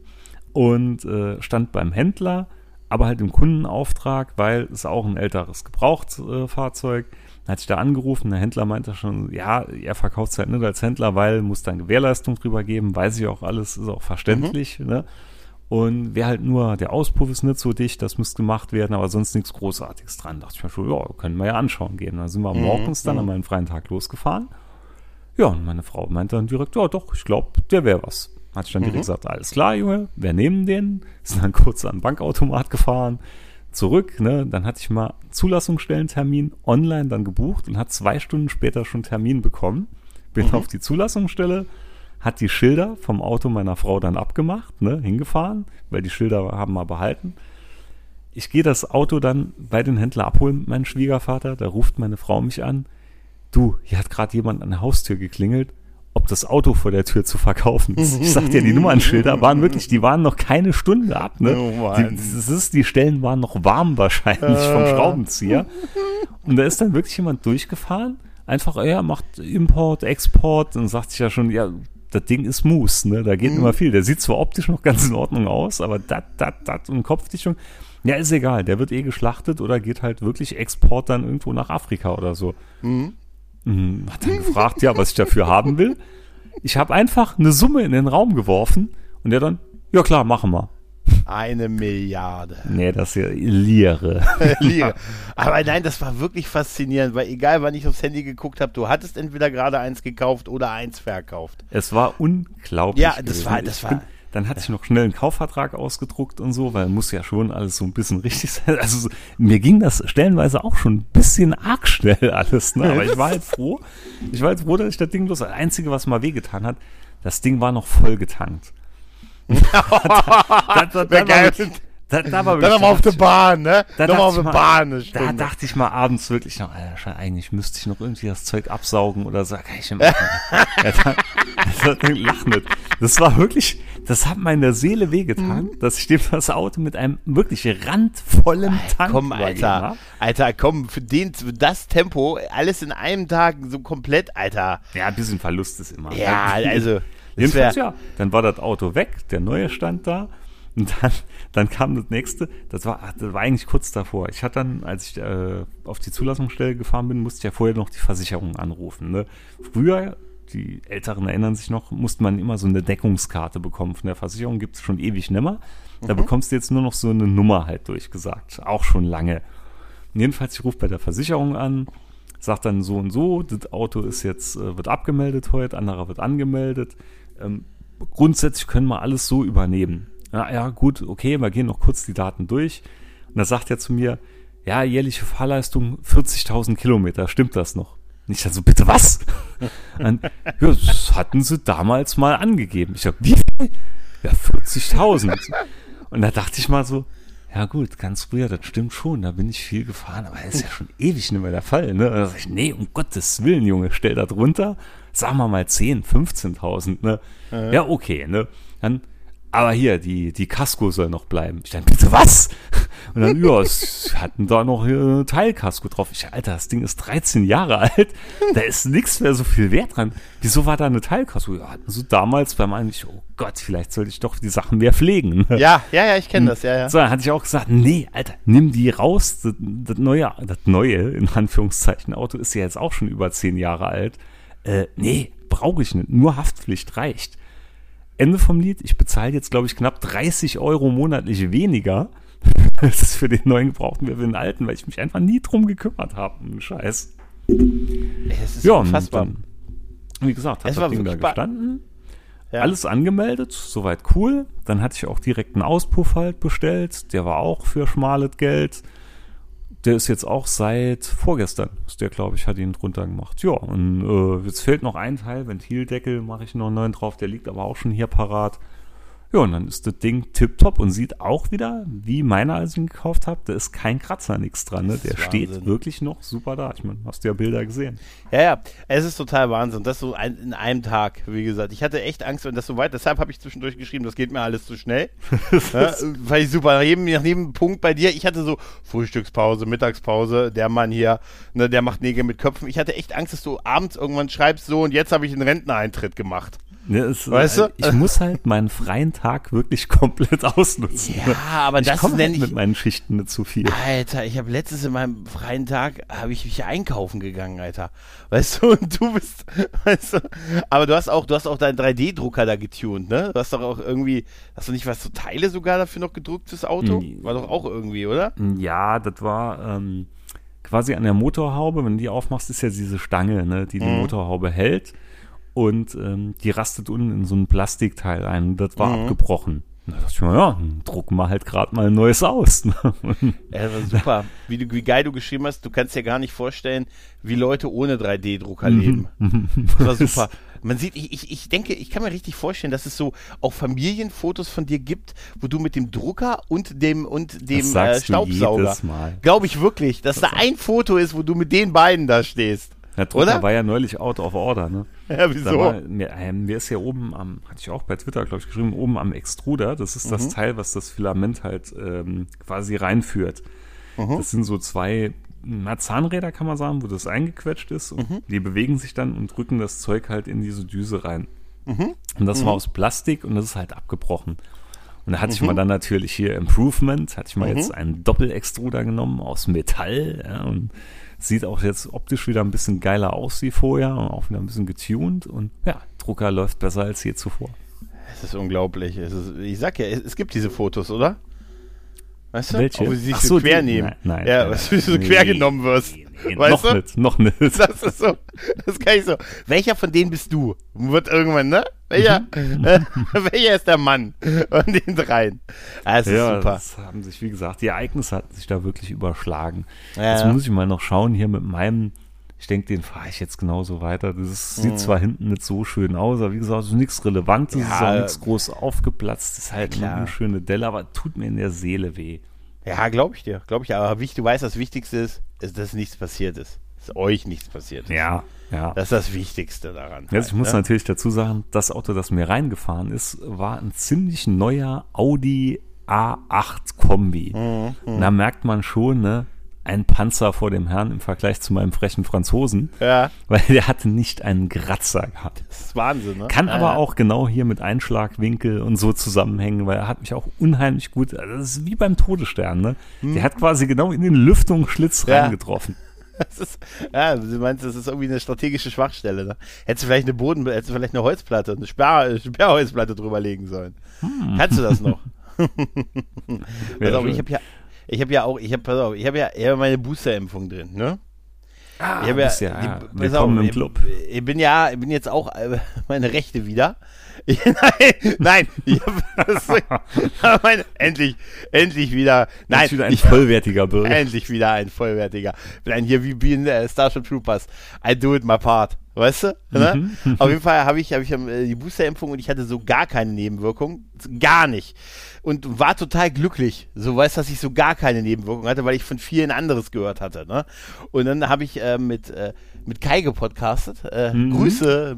und äh, stand beim Händler, aber halt im Kundenauftrag, weil es auch ein älteres Gebrauchtfahrzeug. Dann hatte ich da angerufen, der Händler meinte schon, ja, er verkauft es halt nicht als Händler, weil muss dann Gewährleistung drüber geben, weiß ich auch alles, ist auch verständlich, ne? Und wäre halt nur, der Auspuff ist nicht so dicht, das müsste gemacht werden, aber sonst nichts Großartiges dran. Da dachte ich mir schon, ja, können wir ja anschauen gehen. Dann sind wir morgens dann an meinem freien Tag losgefahren. Ja, und meine Frau meinte dann direkt, ja doch, ich glaube, der wäre was. Hat ich dann direkt gesagt, alles klar, Junge, wir nehmen den. Sind dann kurz an den Bankautomat gefahren, zurück, ne, dann hatte ich mal Zulassungsstellentermin online dann gebucht und hat zwei Stunden später schon Termin bekommen. Bin auf die Zulassungsstelle, hat die Schilder vom Auto meiner Frau dann abgemacht, ne, hingefahren, weil die Schilder haben wir behalten. Ich gehe das Auto dann bei den Händler abholen mit meinem Schwiegervater, da ruft meine Frau mich an. Du, hier hat gerade jemand an der Haustür geklingelt, ob das Auto vor der Tür zu verkaufen ist. Ich sag dir, die Nummernschilder waren wirklich, die waren noch keine Stunde ab, ne? Oh die, das ist, die Stellen waren noch warm wahrscheinlich vom Schraubenzieher. Und da ist dann wirklich jemand durchgefahren, einfach, er macht Import, Export und sagt sich ja schon, ja, das Ding ist Mousse, ne? Da geht immer viel. Der sieht zwar optisch noch ganz in Ordnung aus, aber dat, dat, dat und Kopfdichtung. Ja, ist egal. Der wird eh geschlachtet oder geht halt wirklich Export dann irgendwo nach Afrika oder so. Mhm. Hat dann gefragt, ja, was ich dafür haben will. Ich habe einfach eine Summe in den Raum geworfen und der dann, ja klar, machen wir. Eine Milliarde. Nee, das ist ja Liere. Liga. Aber nein, das war wirklich faszinierend, weil egal wann ich aufs Handy geguckt habe, du hattest entweder gerade eins gekauft oder eins verkauft. Es war unglaublich. Ja, das gewesen. war- das war- dann hatte ich noch schnell einen Kaufvertrag ausgedruckt und so, weil muss ja schon alles so ein bisschen richtig sein. Also so, mir ging das stellenweise auch schon ein bisschen arg schnell alles, ne? Aber ich war halt froh. Ich war halt froh, dass ich das Ding bloß. Das Einzige, was mal wehgetan hat, das Ding war noch voll getankt. da, da, da, Wär war geil. wirklich- da, da war Dann nochmal auf der Bahn, ne? da Nochmal dachte auf ich der Bahn eine Da dachte ich mal abends wirklich noch, Alter, eigentlich müsste ich noch irgendwie das Zeug absaugen oder so. Kann ich nicht machen. ja, da, das Ding lach nicht. Das war wirklich, das hat meiner Seele wehgetan, Mhm. dass ich dem das Auto mit einem wirklich randvollen Tank Komm, Alter. Alter, komm, für, den, für das Tempo, alles in einem Tag so komplett, Alter. Ja, ein bisschen Verlust ist immer. Ja, also. Jedenfalls, ja. Dann war das Auto weg, der neue stand da. Und dann, dann kam das nächste. Das war, ach, das war eigentlich kurz davor. Ich hatte dann, als ich äh, auf die Zulassungsstelle gefahren bin, musste ich ja vorher noch die Versicherung anrufen. Ne? Früher, die Älteren erinnern sich noch, musste man immer so eine Deckungskarte bekommen. Von der Versicherung gibt es schon ewig nimmer. Da bekommst du jetzt nur noch so eine Nummer halt durchgesagt. Auch schon lange. Und jedenfalls, ich rufe bei der Versicherung an, sagt dann so und so, das Auto ist jetzt, äh, wird abgemeldet heute, anderer wird angemeldet. Ähm, grundsätzlich können wir alles so übernehmen. Ja, ja, gut, okay, wir gehen noch kurz die Daten durch. Und da sagt er zu mir, ja, jährliche Fahrleistung 40.000 Kilometer, stimmt das noch? Und ich dann so, bitte was? Dann, ja, das hatten sie damals mal angegeben. Ich sag, wie viel? Ja, 40.000. Und da dachte ich mal so, ja gut, ganz früher, das stimmt schon, da bin ich viel gefahren, aber das ist ja schon ewig nicht mehr der Fall. Ne? Da sag ich, nee, um Gottes Willen, Junge, stell das runter, sagen wir mal 10, 15.000. Ne? Ja, okay, ne? Dann, aber hier, die, die Kasko soll noch bleiben. Ich dann, bitte was? Und dann, ja, es hatten da noch äh, Teilkasko drauf. Ich, Alter, das Ding ist 13 Jahre alt. Da ist nichts mehr so viel Wert dran. Wieso war da eine Teilkasko? Ja, hatten sie damals beim eigentlich, oh Gott, vielleicht sollte ich doch die Sachen mehr pflegen. ne? ja, ja, ja, ich kenne das, ja, ja. So, dann hatte ich auch gesagt, nee, Alter, nimm die raus. Das, das neue, das neue, in Anführungszeichen, Auto ist ja jetzt auch schon über zehn Jahre alt. Äh, nee, brauche ich nicht. Nur Haftpflicht reicht. Ende vom Lied, ich bezahle jetzt, glaube ich, knapp 30 Euro monatlich weniger. Das ist für den neuen gebrauchten wie für den alten, weil ich mich einfach nie drum gekümmert habe. Scheiß. Das ist Ja, und unfassbar. dann, wie gesagt, hat Es das Ding da gestanden. Ja. Alles angemeldet, soweit cool. Dann hatte ich auch direkt einen Auspuff halt bestellt. Der war auch für schmales Geld. Der ist jetzt auch seit vorgestern, ist der, glaube ich, hat ihn drunter gemacht. Ja, und äh, jetzt fehlt noch ein Teil, Ventildeckel, mache ich noch einen neuen drauf, der liegt aber auch schon hier parat. Ja, und dann ist das Ding tipptopp und sieht auch wieder, wie meiner, als ich ihn gekauft habe, da ist kein Kratzer, nichts dran. Ne? Der steht Wahnsinn. wirklich noch super da. Ich meine, hast du ja Bilder gesehen. Ja, ja, es ist total Wahnsinn. Das so ein, in einem Tag, wie gesagt. Ich hatte echt Angst, wenn das so weit, deshalb habe ich zwischendurch geschrieben, das geht mir alles zu schnell. ja, weil ich super, nach jedem, nach jedem Punkt bei dir, ich hatte so Frühstückspause, Mittagspause, der Mann hier, ne, der macht Nägel mit Köpfen. Ich hatte echt Angst, dass du abends irgendwann schreibst, so und jetzt habe ich einen Renteneintritt gemacht. Ne, es, Weißt du? Ich muss halt meinen freien Tag wirklich komplett ausnutzen. Ja, aber ich das komme halt mit meinen Schichten nicht zu viel. Alter, ich habe letztes in meinem freien Tag, habe ich mich einkaufen gegangen, Alter. Weißt du, und du bist, weißt du, aber du hast auch, du hast auch deinen 3D-Drucker da getuned, ne? Du hast doch auch irgendwie, hast du nicht was, so Teile sogar dafür noch gedruckt fürs Auto? Nee. War doch auch irgendwie, oder? Ja, das war ähm, quasi an der Motorhaube, wenn du die aufmachst, ist ja diese Stange, ne, die die Mhm. Motorhaube hält und ähm, die rastet unten in so ein Plastikteil ein. Das war Mhm. abgebrochen. Da dachte ich mir, ja, dann drucken wir halt gerade mal ein neues aus. Ne? Ja, das war super. Wie, du, wie geil du geschrieben hast, du kannst dir gar nicht vorstellen, wie Leute ohne 3D-Drucker leben. Das war super. Man sieht, ich, ich, ich denke, ich kann mir richtig vorstellen, dass es so auch Familienfotos von dir gibt, wo du mit dem Drucker und dem und dem äh, sagst du Staubsauger. Glaube ich wirklich, dass da ein Foto ist, wo du mit den beiden da stehst. Der Drucker Oder? war ja neulich out of order, ne? Ja, wieso? war, mir, äh, mir ist ja oben am, hatte ich auch bei Twitter, glaube ich, geschrieben, oben am Extruder, das ist Mhm. das Teil, was das Filament halt ähm, quasi reinführt. Mhm. Das sind so zwei na, Zahnräder, kann man sagen, wo das eingequetscht ist und Mhm. die bewegen sich dann und drücken das Zeug halt in diese Düse rein. Mhm. Und das war aus Plastik und das ist halt abgebrochen. Und da hatte ich Mhm. mal dann natürlich hier Improvement, hatte ich mal jetzt einen Doppelextruder genommen aus Metall ja, und sieht auch jetzt optisch wieder ein bisschen geiler aus wie vorher und auch wieder ein bisschen getuned und ja, Drucker läuft besser als je zuvor. Es ist unglaublich. Es ist, ich sag ja, es, es gibt diese Fotos, oder? Weißt du? Welche? Wie sie sich Ach so, so, quer die- nehmen. nein, nein, ja, du, wie du so nee, quer genommen wirst. Nee, weißt noch du? nicht, noch nicht. Das ist so, das kann ich so. Welcher von denen bist du? Wird irgendwann, ne? Welcher, äh, welcher ist der Mann von den dreien? Ah, es ist ja, super. das haben sich, wie gesagt, die Ereignisse hatten sich da wirklich überschlagen. Ja, Jetzt ja. muss ich mal noch schauen hier mit meinem, ich denke, den fahre ich jetzt genauso weiter. Das ist, Mhm. sieht zwar hinten nicht so schön aus, aber wie gesagt, es ist nichts Relevantes, es ist Ja, auch nichts groß aufgeplatzt, ist halt klar. eine schöne Delle, aber tut mir in der Seele weh. Ja, glaube ich dir, glaube ich. Aber wie du weißt, das Wichtigste ist, ist, dass nichts passiert ist. Dass euch nichts passiert ist. Ja, ja. Das ist das Wichtigste daran. Jetzt, ich halt, muss ne? natürlich dazu sagen, das Auto, das mir reingefahren ist, war ein ziemlich neuer Audi A8 Kombi. Mhm, Und da merkt man schon, ne, ein Panzer vor dem Herrn im Vergleich zu meinem frechen Franzosen, Ja, weil der hatte nicht einen Kratzer gehabt. das ist Wahnsinn, ne? Kann ja. aber auch genau hier mit Einschlagwinkel und so zusammenhängen, weil er hat mich auch unheimlich gut, also das ist wie beim Todesstern, ne? Der hat quasi genau in den Lüftungsschlitz Hm. Ja. reingetroffen. Das ist, ja, du meinst, das ist irgendwie eine strategische Schwachstelle. Ne? Hättest du vielleicht eine Boden, hättest du vielleicht eine Holzplatte, eine Sperr, Sperrholzplatte drüber legen sollen. Kannst du das noch? Auf, schön. ich habe ja, ich habe ja auch, ich habe, pass auf, ich habe ja, ich habe meine Boosterimpfung drin, ne? Ah, ich ja, ja, die- ja pass willkommen auf, im ich- Club. Ich bin ja, ich bin jetzt auch äh, meine Rechte wieder. Ich, nein, nein, ich hab, das, meine, endlich, endlich wieder. Nein, Jetzt wieder ein ich, vollwertiger Bürger. Endlich wieder ein vollwertiger. Bin ein hier wie, wie in äh, Starship Troopers. I do it my part. Weißt du? Ne? Mhm. Auf jeden Fall habe ich, hab ich äh, die Boosterimpfung und ich hatte so gar keine Nebenwirkungen. Gar nicht. Und war total glücklich. So weißt dass ich so gar keine Nebenwirkungen hatte, weil ich von vielen anderes gehört hatte. Ne? Und dann habe ich äh, mit, äh, mit Kai gepodcastet. Äh. Mhm. Grüße.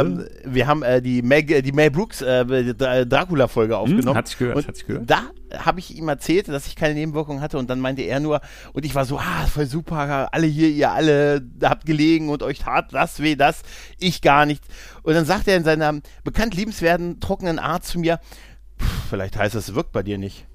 Ähm, wir haben äh, die, Meg, die Mel Brooks äh, Dra- Dracula-Folge aufgenommen. hatte ich gehört, Und hatte ich gehört. Da habe ich ihm erzählt, dass ich keine Nebenwirkungen hatte und dann meinte er nur, und ich war so, ah, voll super, alle hier, ihr alle habt gelegen und euch tat das weh, das, ich gar nicht. Und dann sagt er in seiner bekannt liebenswerten, trockenen Art zu mir, "Pff, vielleicht heißt es, es wirkt bei dir nicht.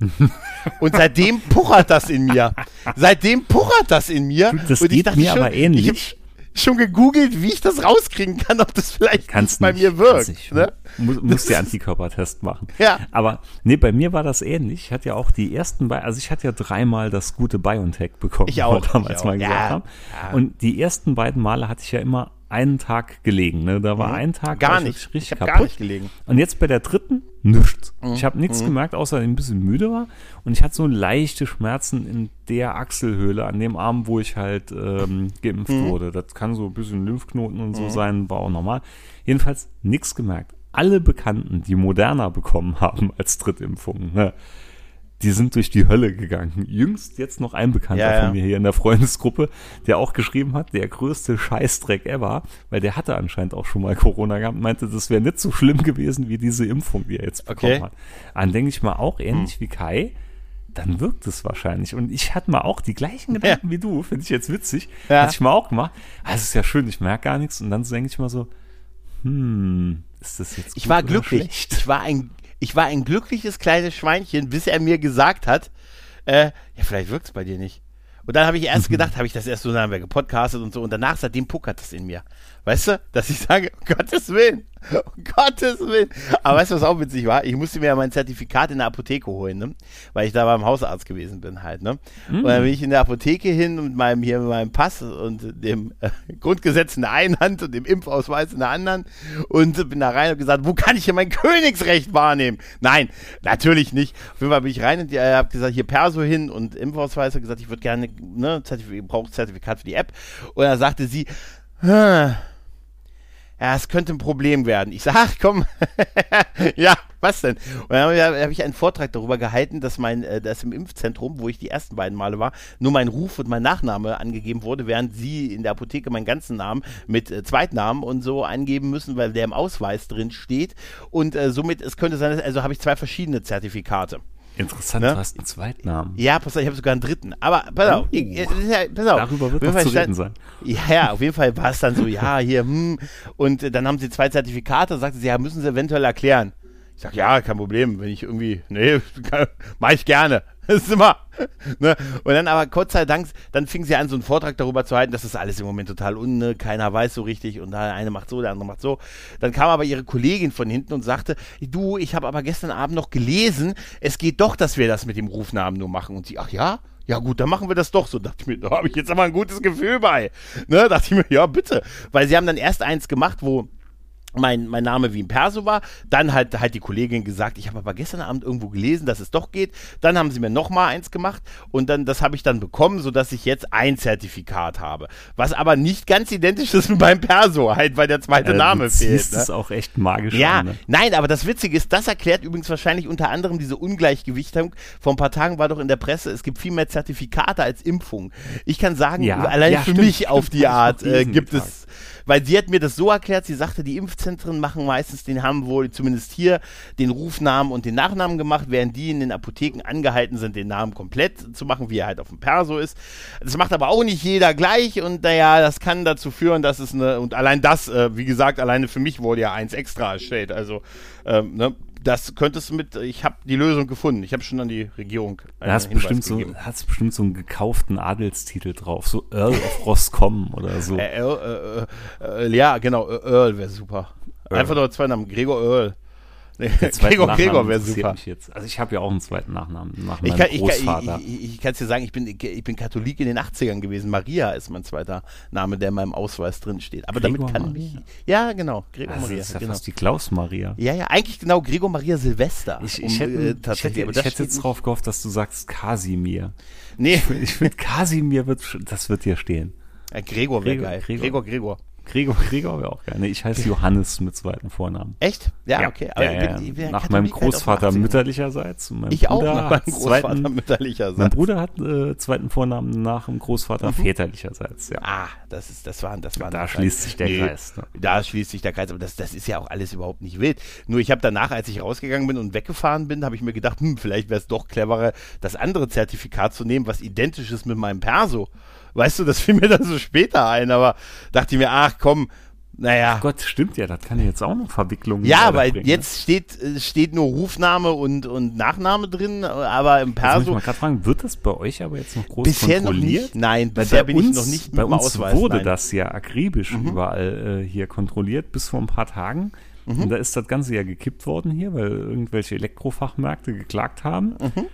und seitdem puchert das in mir. Seitdem puchert das in mir. Das und ich geht dachte mir schon, aber ähnlich. Schon gegoogelt, wie ich das rauskriegen kann, ob das vielleicht Kannst bei nicht, mir wirkt. kannst. Ne? Muss, Das muss der ist- Antikörpertest machen. Ja. Aber nee, bei mir war das ähnlich. Ich hatte ja auch die ersten, Bi- also ich hatte ja dreimal das gute BioNTech bekommen, Ich auch, damals ich auch. mal gesagt Ja, haben. Und die ersten beiden Male hatte ich ja immer einen Tag gelegen. Ne? Da war ein Tag Mhm. Gar nicht. richtig Ich kaputt. gar nicht gelegen. Und jetzt bei der dritten nichts. Mhm. Ich habe nichts gemerkt, außer dass ich ein bisschen müde war. Und ich hatte so leichte Schmerzen in der Achselhöhle an dem Arm, wo ich halt ähm, geimpft Mhm. wurde. Das kann so ein bisschen Lymphknoten und so sein, war auch normal. Jedenfalls nichts gemerkt. alle Bekannten, die Moderna bekommen haben als Drittimpfung, ne, die sind durch die Hölle gegangen. Jüngst jetzt noch ein Bekannter Ja, ja. von mir hier in der Freundesgruppe, der auch geschrieben hat, der größte Scheißdreck ever, weil der hatte anscheinend auch schon mal Corona gehabt, meinte, das wäre nicht so schlimm gewesen wie diese Impfung, die er jetzt bekommen Okay. hat. Dann denke ich mal auch ähnlich wie Kai, dann wirkt es wahrscheinlich. Und ich hatte mal auch die gleichen Gedanken wie du, finde ich jetzt witzig. Ja. Hatte ich mal auch gemacht. Es ist ja schön, ich merke gar nichts. Und dann denke ich mal so, hm, ist das jetzt Ich gut war oder glücklich. schlecht? Ich war ein, ich war ein glückliches kleines Schweinchen, bis er mir gesagt hat, äh, ja, vielleicht wirkt's bei dir nicht. Und dann habe ich erst gedacht, habe ich das erst so, dann haben wir gepodcastet und so. Und danach, seitdem puckert es in mir. Weißt du, dass ich sage, um Gottes Willen, um Gottes Willen. Aber weißt du, was auch witzig war? Ich musste mir ja mein Zertifikat in der Apotheke holen, ne? Weil ich da beim Hausarzt gewesen bin halt, ne? Und dann bin ich in der Apotheke hin mit meinem, hier mit meinem Pass und dem äh, Grundgesetz in der einen Hand und dem Impfausweis in der anderen und bin da rein und gesagt, wo kann ich hier mein Königsrecht wahrnehmen? Nein, natürlich nicht. Auf jeden Fall bin ich rein und äh, habe gesagt, hier Perso hin und Impfausweis und gesagt, ich würde gerne, ne, Zertifikat, brauche Zertifikat für die App. Und dann sagte sie, "Hm, ja, es könnte ein Problem werden. Ich sag, ach komm, ja, was denn? Und dann habe ich, einen Vortrag darüber gehalten, dass mein, äh, dass im Impfzentrum, wo ich die ersten beiden Male war, nur mein Ruf und mein Nachname angegeben wurde, während sie in der Apotheke meinen ganzen Namen mit äh, Zweitnamen und so angeben müssen, weil der im Ausweis drin steht. Und äh, somit, es könnte sein, also habe ich zwei verschiedene Zertifikate. Interessant, Ne? du hast einen Zweitnamen. Ja, pass auf, ich habe sogar einen dritten. Aber pass auf, Oh. ich, äh, pass auf. Darüber wird noch zu reden sein. Ja, ja, auf jeden Fall war es dann so, ja, hier, hm. Und dann haben sie zwei Zertifikate sagte sie, ja, müssen sie eventuell erklären. Ich sag, ja, kein Problem, wenn ich irgendwie, nee, kann- mach ich gerne. Das ist immer. Ne? Und dann aber Gott sei Dank, dann fing sie an, so einen Vortrag darüber zu halten, das alles im Moment total un, ne? keiner weiß so richtig und der eine macht so, der andere macht so. Dann kam aber ihre Kollegin von hinten und sagte, du, ich habe aber gestern Abend noch gelesen, es geht doch, dass wir das mit dem Rufnamen nur machen. Und sie, ach ja? Ja gut, dann machen wir das doch so. Dachte ich mir, da habe ich jetzt aber ein gutes Gefühl bei. Ne? Dachte ich mir, ja bitte. Weil sie haben dann erst eins gemacht, wo mein, mein Name wie ein Perso war. Dann hat halt die Kollegin gesagt, ich habe aber gestern Abend irgendwo gelesen, dass es doch geht. Dann haben sie mir noch mal eins gemacht und dann das habe ich dann bekommen, sodass ich jetzt ein Zertifikat habe. Was aber nicht ganz identisch ist mit meinem Perso, halt, weil der zweite Äh, Name fehlt. Ne? es auch echt magisch Ja, an. Ne? nein, aber das Witzige ist, das erklärt übrigens wahrscheinlich unter anderem diese Ungleichgewichtung. Vor ein paar Tagen war doch in der Presse, es gibt viel mehr Zertifikate als Impfungen. Ich kann sagen, Ja, allein ja, für stimmt, mich stimmt, auf die Art äh, gibt es, weil sie hat mir das so erklärt, sie sagte, die Impfzentren machen meistens, den haben wohl zumindest hier den Rufnamen und den Nachnamen gemacht, während die in den Apotheken angehalten sind, den Namen komplett zu machen, wie er halt auf dem Perso ist. Das macht aber auch nicht jeder gleich und naja, das kann dazu führen, dass es eine, und allein das, äh, wie gesagt, alleine für mich wurde ja eins extra erstellt, also ähm, ne, das könntest du mit, ich habe die Lösung gefunden, ich habe schon an die Regierung Da hast Hinweis bestimmt so, hast bestimmt so einen gekauften Adelstitel drauf, so Earl of Roscommon oder so. Äh, äh, äh, äh, ja, genau, äh, Earl wäre super. Einfach nur zwei Namen, Gregor Earl. Nee, Gregor, Gregor wäre super. Mich jetzt. Also ich habe ja auch einen zweiten Nachnamen nach Ich kann, Großvater. ich, ich, ich kann es dir sagen, ich bin, ich bin Katholik in den 80ern gewesen. Maria ist mein zweiter Name, der in meinem Ausweis drin steht. Aber Gregor damit kann Maria. ich. Ja, genau, Gregor also Maria. das ist ja genau. fast die Klaus Maria. Ja, ja, eigentlich genau Gregor Maria Silvester. Ich, um, ich hätte, äh, ich tatsächlich, hätte, hätte jetzt drauf gehofft, dass du sagst Kasimir. Nee, Ich finde, Kasimir wird, das wird dir stehen. äh, Gregor wäre geil. Gregor. Gregor, Gregor. Gregor, Gregor wäre auch geil. Nee, ich heiße Johannes mit zweiten Vornamen. Echt? Ja, okay. ja, ja, bin- ich bin ja nach meinem halt Großvater 80ern. mütterlicherseits. Mein Ich auch Bruder nach meinem hat Großvater zweiten, mütterlicherseits. Mein Bruder hat äh, zweiten Vornamen nach dem Großvater väterlicherseits. Ja. Ah, das ist, das waren, das waren. Da schließt sich der Kreis, ne? Da schließt sich der Kreis, aber das, das ist ja auch alles überhaupt nicht wild. Nur ich habe danach, als ich rausgegangen bin und weggefahren bin, habe ich mir gedacht, hm, vielleicht wäre es doch cleverer, das andere Zertifikat zu nehmen, was identisch ist mit meinem Perso. Weißt du, das fiel mir dann so später ein, aber dachte ich mir, ach komm, naja. Gott, stimmt ja, das kann ja jetzt auch noch Verwicklungen Ja, weil bringen, jetzt steht, äh, steht nur Rufname und, und Nachname drin, aber im Ne? Jetzt muss ich Perso mal gerade fragen, wird das bei euch aber jetzt noch groß bisher noch kontrolliert? nicht. Nein, Weil bisher bei bin uns, ich noch nicht bei dem uns Ausweis. wurde nein. Mhm. das ja akribisch überall äh, hier kontrolliert, bis vor ein paar Tagen. Mhm. Und da ist das Ganze ja gekippt worden hier, weil irgendwelche Elektrofachmärkte geklagt haben. Mhm.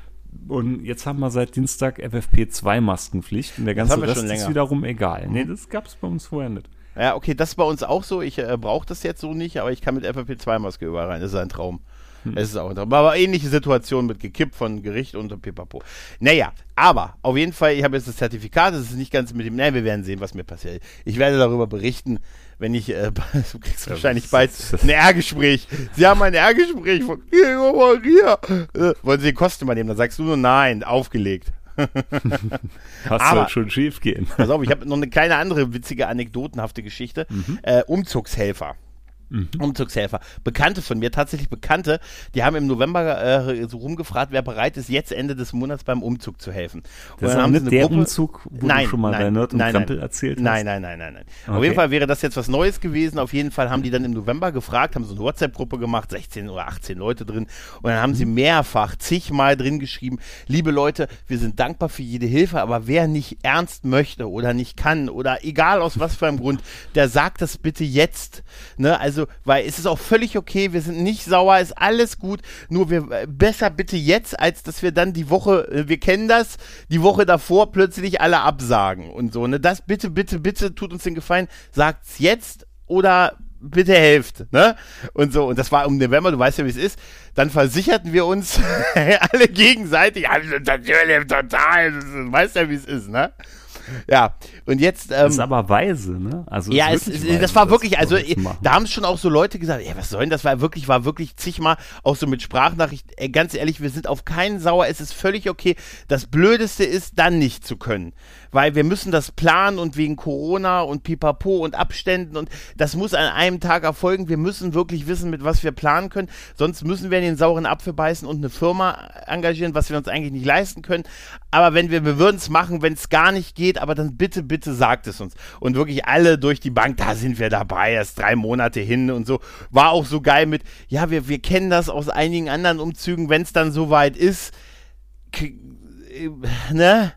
Und jetzt haben wir seit Dienstag FFP2-Maskenpflicht und der ganze Rest ist wiederum egal. Nee, das gab es bei uns vorher nicht. Ja, okay, das ist bei uns auch so. Ich äh, brauche das jetzt so nicht, aber ich kann mit FFP2-Maske überall rein. Das ist ein Traum. Hm. Es ist auch, aber ähnliche Situation mit gekippt von Gericht und pipapo. Naja, aber auf jeden Fall, ich habe jetzt das Zertifikat, es ist nicht ganz mit dem, naja, wir werden sehen, was mir passiert. Ich werde darüber berichten, wenn ich, äh, du kriegst wahrscheinlich bald ein R-Gespräch. Sie haben ein R-Gespräch von Gregor Maria. Äh, wollen Sie den Kosten übernehmen? Dann sagst du nur nein, aufgelegt. Hast Aber, halt schon schief gehen. Pass auf, ich habe noch eine kleine andere witzige, anekdotenhafte Geschichte. Mhm. Äh, Umzugshelfer. Mhm. Umzugshelfer. Bekannte von mir, tatsächlich Bekannte, die haben im November äh, so rumgefragt, wer bereit ist, jetzt Ende des Monats beim Umzug zu helfen. Und das ist haben nicht der Gruppe, Umzug, wo nein, du schon mal nein, bei Nerd und nein, Krempel erzählt hast? Nein, nein, nein, nein, nein. Okay. Auf jeden Fall wäre das jetzt was Neues gewesen. Auf jeden Fall haben die dann im November gefragt, haben so eine WhatsApp-Gruppe gemacht, 16 oder 18 Leute drin. Und dann haben mhm. sie mehrfach, zigmal drin geschrieben, liebe Leute, wir sind dankbar für jede Hilfe, aber wer nicht ernst möchte oder nicht kann oder egal aus was für einem Grund, der sagt das bitte jetzt. Ne? Also, weil es ist auch völlig okay, wir sind nicht sauer, ist alles gut, nur wir äh, besser bitte jetzt, als dass wir dann die Woche, äh, wir kennen das, die Woche davor plötzlich alle absagen und so, ne? Das bitte, bitte, bitte tut uns den Gefallen, sagt's jetzt oder bitte helft, ne? Und so, und das war im November, du weißt ja, wie es ist. Dann versicherten wir uns alle gegenseitig, natürlich total, du weißt ja, wie es ist, ne? ja, und jetzt. Ähm, das ist aber weise, ne? Also ja, es, weise, das war wirklich, also da haben schon auch so Leute gesagt, ey, was soll denn das? War wirklich, war wirklich zigmal auch so mit Sprachnachricht. Ey, ganz ehrlich, wir sind auf keinen sauer. Es ist völlig okay. Das Blödeste ist, dann nicht zu können weil wir müssen das planen und wegen Corona und Pipapo und Abständen und das muss an einem Tag erfolgen. Wir müssen wirklich wissen, mit was wir planen können. Sonst müssen wir in den sauren Apfel beißen und eine Firma engagieren, was wir uns eigentlich nicht leisten können. Aber wenn wir, wir würden es machen, wenn es gar nicht geht, aber dann bitte, bitte sagt es uns. Und wirklich alle durch die Bank, da sind wir dabei, erst drei Monate hin und so. War auch so geil mit, ja, wir, wir kennen das aus einigen anderen Umzügen, wenn es dann soweit ist, ne?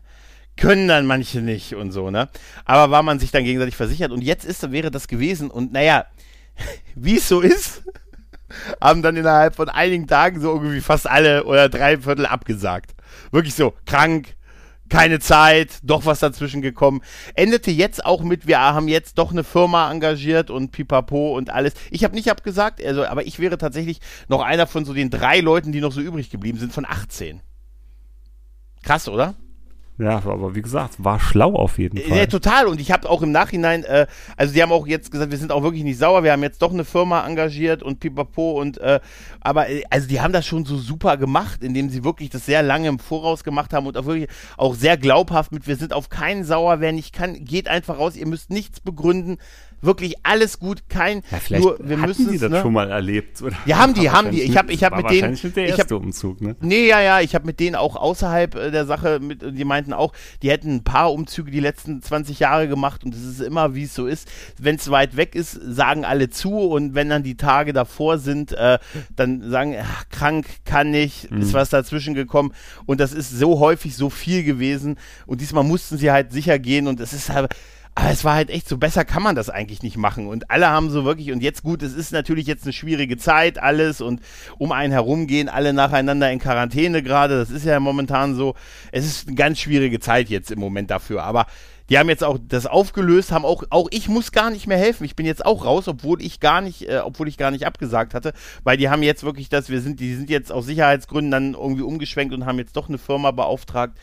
können dann manche nicht und so, ne? Aber war man sich dann gegenseitig versichert und jetzt ist, wäre das gewesen und naja, wie es so ist, haben dann innerhalb von einigen Tagen so irgendwie fast alle oder drei Viertel abgesagt. Wirklich so, krank, keine Zeit, doch was dazwischen gekommen. Endete jetzt auch mit, wir haben jetzt doch eine Firma engagiert und pipapo und alles. Ich habe nicht abgesagt, also, aber ich wäre tatsächlich noch einer von so den drei Leuten, die noch so übrig geblieben sind, von 18. Krass, oder? Ja, aber wie gesagt, war schlau auf jeden Fall. Ja, total. Und ich habe auch im Nachhinein, äh, also die haben auch jetzt gesagt, wir sind auch wirklich nicht sauer, wir haben jetzt doch eine Firma engagiert und pipapo und, äh, aber, äh, also die haben das schon so super gemacht, indem sie wirklich das sehr lange im Voraus gemacht haben und auch wirklich auch sehr glaubhaft mit, wir sind auf keinen sauer, wer nicht kann, geht einfach raus, ihr müsst nichts begründen, wirklich alles gut, kein ja, vielleicht nur wir müssen die das ne? schon mal erlebt oder Ja, haben die, haben die. Ich habe ich habe mit denen der erste hab, Umzug, ne? Nee, ja, ja, ich habe mit denen auch außerhalb äh, der Sache mit die meinten auch, die hätten ein paar Umzüge die letzten 20 Jahre gemacht und es ist immer wie es so ist, wenn es weit weg ist, sagen alle zu und wenn dann die Tage davor sind, äh, dann sagen ach, krank, kann nicht, mhm. ist was dazwischen gekommen und das ist so häufig so viel gewesen und diesmal mussten sie halt sicher gehen und es ist halt aber es war halt echt so, besser kann man das eigentlich nicht machen. Und alle haben so wirklich, und jetzt gut, es ist natürlich jetzt eine schwierige Zeit, alles und um einen herum gehen alle nacheinander in Quarantäne gerade. Das ist ja momentan so. Es ist eine ganz schwierige Zeit jetzt im Moment dafür. Aber die haben jetzt auch das aufgelöst, haben auch, auch ich muss gar nicht mehr helfen. Ich bin jetzt auch raus, obwohl ich gar nicht, äh, obwohl ich gar nicht abgesagt hatte, weil die haben jetzt wirklich das, wir sind, die sind jetzt aus Sicherheitsgründen dann irgendwie umgeschwenkt und haben jetzt doch eine Firma beauftragt,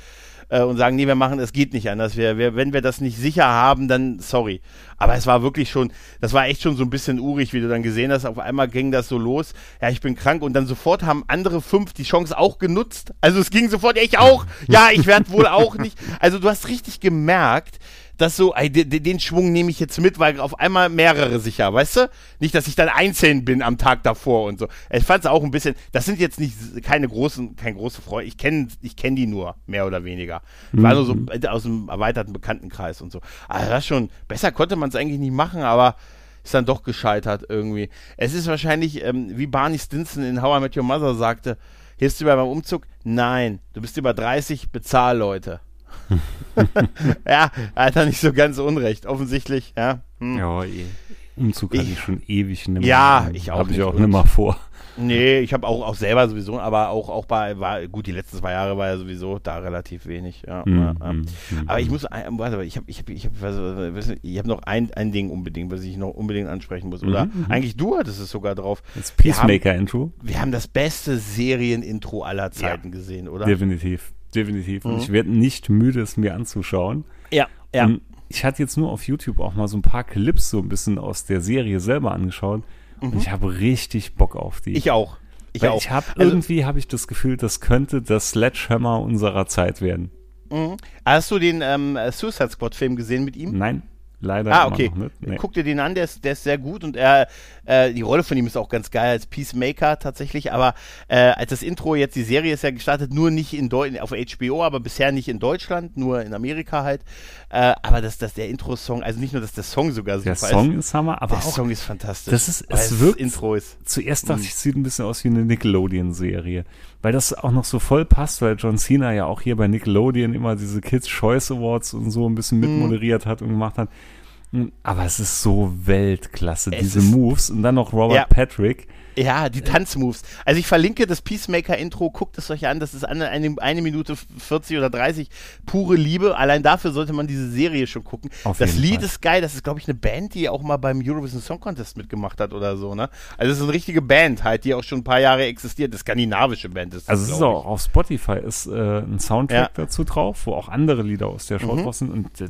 äh, und sagen, nee, wir machen, es geht nicht anders. Wir, wir, wenn wir das nicht sicher haben, dann sorry. Aber es war wirklich schon, das war echt schon so ein bisschen urig, wie du dann gesehen hast. Auf einmal ging das so los. Ja, ich bin krank und dann sofort haben andere fünf die Chance auch genutzt. Also es ging sofort, ja, ich auch. Ja, ich werde wohl auch nicht. Also du hast richtig gemerkt, dass so, ey, den, den Schwung nehme ich jetzt mit, weil auf einmal mehrere sicher, weißt du? Nicht, dass ich dann einzeln bin am Tag davor und so. Ich fand es auch ein bisschen, das sind jetzt nicht keine großen, keine große Freunde. Ich kenne ich kenn die nur, mehr oder weniger. Mhm. War nur so äh, aus einem erweiterten Bekanntenkreis und so. Aber das schon, besser konnte man es eigentlich nicht machen, aber ist dann doch gescheitert irgendwie. Es ist wahrscheinlich, ähm, wie Barney Stinson in How I Met Your Mother sagte, hilfst du mir beim Umzug? Nein, du bist über 30, bezahl Leute. ja, er hat da nicht so ganz unrecht, offensichtlich, ja. Hm. Ja, eh. Umzug hatte ich, Ich- schon ewig nicht Ja, ich auch Habe ich auch mal vor. Nee, ich habe auch, auch selber sowieso, aber auch, auch bei, war, gut, die letzten zwei Jahre war ja sowieso da relativ wenig. Ja, Mhm, ja, ja. mhm, Aber ich muss, ein- warte, ich habe ich hab, ich hab, ich hab noch ein, ein Ding unbedingt, was ich noch unbedingt ansprechen muss. Oder mhm. eigentlich du hattest es sogar drauf. Das Wir Peacemaker-Intro. Wir haben das beste Serienintro aller Zeiten gesehen, oder? Definitiv. Definitiv. Und Mhm. ich werde nicht müde, es mir anzuschauen. Ja, ja. Und ich hatte jetzt nur auf YouTube auch mal so ein paar Clips so ein bisschen aus der Serie selber angeschaut. Und ich habe richtig Bock auf die. Mhm. ich auch. Ich Weil auch. ich habe Also- irgendwie habe ich das Gefühl, das könnte das Sledgehammer unserer Zeit werden. Mhm. Hast du den ähm, Suicide Squad Film gesehen mit ihm? Nein, leider Ah, okay. noch nicht. Nee. Guck dir den an, der ist, der ist sehr gut und er, äh, die Rolle von ihm ist auch ganz geil als Peacemaker tatsächlich, aber äh, als das Intro jetzt, die Serie ist ja gestartet, nur nicht in Deu auf HBO, aber bisher nicht in Deutschland, nur in Amerika halt. Äh, aber dass das der Intro-Song, also nicht nur, dass der Song sogar super Der Song ist Hammer, aber ist, der auch Song ist fantastisch. das ist- es wirkt- Intro ist. Zuerst dachte ich, es sieht ein bisschen aus wie eine Nickelodeon-Serie. Weil das auch noch so voll passt, weil John Cena ja auch hier bei Nickelodeon immer diese Kids Choice Awards und so ein bisschen Mhm. mitmoderiert hat und gemacht hat. Aber es ist so Weltklasse, Es diese Moves. Und dann noch Robert Ja. Patrick. Ja, die Tanzmoves. Also ich verlinke das Peacemaker-Intro, guckt es euch an, das ist eine, eine, Minute 40 oder 30 pure Liebe. Allein dafür sollte man diese Serie schon gucken. Auf das Lied Fall. ist geil, das ist, glaube ich, eine Band, die auch mal beim Eurovision Song Contest mitgemacht hat oder so, ne? Also es ist eine richtige Band halt, die auch schon ein paar Jahre existiert. Eine skandinavische Band ist das, Also es ist auch auf Spotify ist äh, ein Soundtrack Ja. Mhm. dazu drauf, wo auch andere Lieder aus der Show drauf sind. Und äh,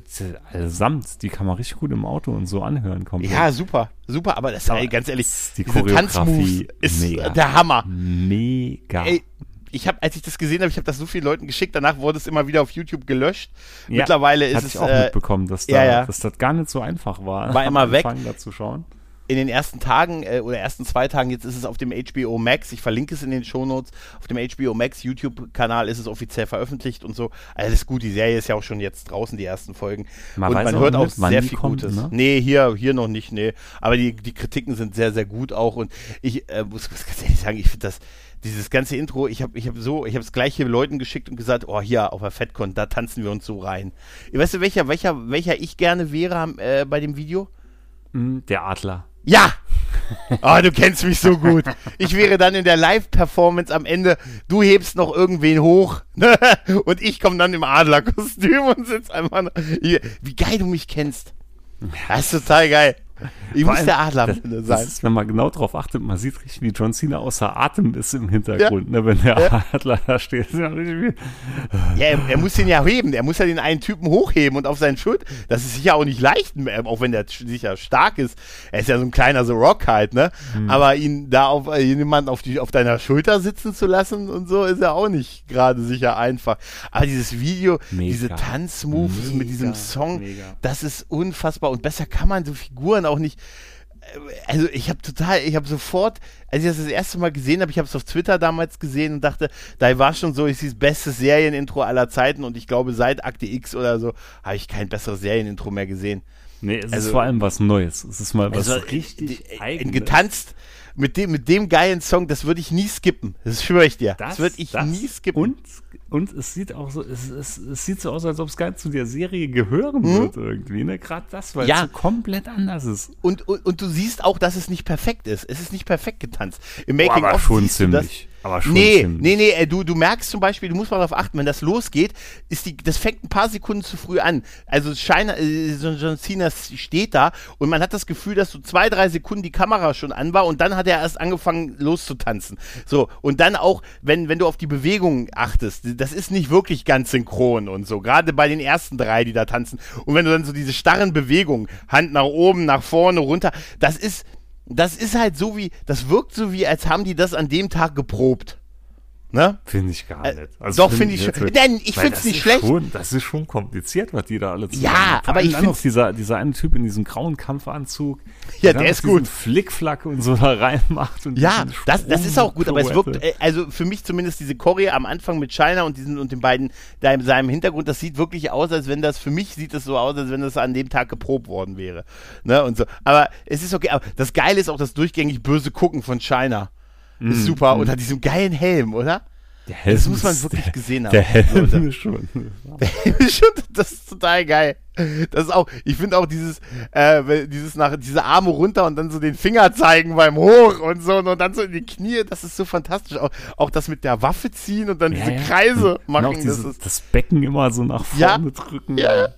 allesamt, die kann man richtig gut im Auto und so anhören. Komplett. Ja, super, super, aber das Aber ganz ehrlich, die diese Choreografie Tanzmoves ist mega. der Hammer. Mega. Ey, ich habe, als ich das gesehen habe, ich habe das so vielen Leuten geschickt, danach wurde es immer wieder auf YouTube gelöscht. Ja, Mittlerweile ist es ich auch äh, mitbekommen, dass, da, ja, ja. dass das gar nicht so einfach war. War immer weg. Da zu schauen. In den ersten Tagen äh, oder ersten zwei Tagen, jetzt ist es auf dem HBO Max, ich verlinke es in den Shownotes, auf dem HBO Max YouTube-Kanal ist es offiziell veröffentlicht und so. Also ist gut, die Serie ist ja auch schon jetzt draußen, die ersten Folgen. Man und man hört auch sehr viel kommt, Gutes. ne? Nee, hier, hier noch nicht, nee. Aber die, die Kritiken sind sehr, sehr gut auch und ich äh, muss, muss ganz ehrlich sagen, ich finde das, dieses ganze Intro, ich habe ich hab so, ich habe es gleich hier Leuten geschickt und gesagt, oh hier auf der FedCon, da tanzen wir uns so rein. Weißt du, welcher, welcher, welcher ich gerne wäre äh, bei dem Video? Hm, Der Adler. Ja! Oh, du kennst mich so gut. Ich wäre dann in der Live-Performance am Ende, du hebst noch irgendwen hoch ne? und ich komme dann im Adlerkostüm und sitz einfach. Wie geil du mich kennst. Das ist total geil. Ich Vor muss allem, der Adler das, sein. das ist, wenn man genau drauf achtet, man sieht richtig, wie John Cena außer Atem ist im Hintergrund, ne, wenn der Ja. Adler da steht. Ja Ja, er, er muss den ja heben. Er muss ja den einen Typen hochheben und auf seinen Schuld. Das ist sicher auch nicht leicht, äh, auch wenn der sicher stark ist. Er ist ja so ein kleiner so Rock halt, ne? Hm. Aber ihn da auf äh, jemanden auf die auf deiner Schulter sitzen zu lassen und so ist ja auch nicht gerade sicher einfach. Aber dieses Video, Mega. diese Tanzmoves mit diesem Mega, Song, mega. das ist unfassbar und besser kann man so Figuren auch nicht also ich habe total, ich habe sofort, als ich das das erste Mal gesehen habe, ich habe es auf Twitter damals gesehen und dachte, da war schon so, ist das beste Serienintro aller Zeiten und ich glaube seit Akte X oder so habe ich kein besseres Serienintro mehr gesehen. Nee, es Also- ist vor allem was Neues. Es ist mal was Also, richtig äh, eigenes. getanzt mit dem mit dem geilen Song, das würde ich nie skippen. Das schwöre ich dir. Das, würde ich das nie skippen. Und, und es sieht auch so, es, es, es sieht so aus, als ob es gar nicht zu der Serie gehören Hm? wird irgendwie, ne? Gerade das, weil Ja. es so komplett anders ist. Und, und, und du siehst auch, dass es nicht perfekt ist. Es ist nicht perfekt getanzt. Im Boah, Making aber of schon das. ziemlich. Aber schon nee, ziemlich. nee, nee, äh, du, du merkst zum Beispiel, du musst mal darauf achten, wenn das losgeht, ist die, das fängt ein paar Sekunden zu früh an. Also Scheiner, äh, so- John Cena steht da und man hat das Gefühl, dass so zwei, drei Sekunden die Kamera schon an war und dann hat er erst angefangen loszutanzen. So, und dann auch, wenn, wenn du auf die Bewegungen achtest, das ist nicht wirklich ganz synchron und so, gerade bei den ersten drei, die da tanzen. Und wenn du dann so diese starren Bewegungen, Hand nach oben, nach vorne, runter, das ist, das ist halt so wie, das wirkt so wie, als haben die das an dem Tag geprobt. Ne? Finde ich gar Äh, nicht. doch, finde ich schon. wirklich- Denn ich find's das nicht schlecht. Schon, das ist schon kompliziert, was die da alle zusammen Ja, aber ich find's- dieser, dieser eine Typ in diesem grauen Kampfanzug. Ja, der noch ist gut. Flickflack und so da reinmacht. Und Ja, das, das ist auch gut, aber es wirkt, äh, also für mich zumindest diese Choreo am Anfang mit China und diesen und den beiden da in seinem Hintergrund, das sieht wirklich aus, als wenn das, für mich sieht es so aus, als wenn das an dem Tag geprobt worden wäre. Ne, und so. Aber es ist okay, aber das Geile ist auch das durchgängig böse Gucken von China. Mhm, Ist super. Unter diesem geilen Helm, oder? Der Helm Das muss man ist- wirklich der, gesehen haben. Der Helm So, ist schon. Schon, das ist total geil. Das ist auch, ich finde auch dieses, äh, dieses nach, diese Arme runter und dann so den Finger zeigen beim Hoch und so und dann so in die Knie, das ist so fantastisch. Auch, auch das mit der Waffe ziehen und dann Ja, diese ja. Kreise machen. auch diese, das das, ist, Becken immer so nach Ja. vorne drücken. Ja.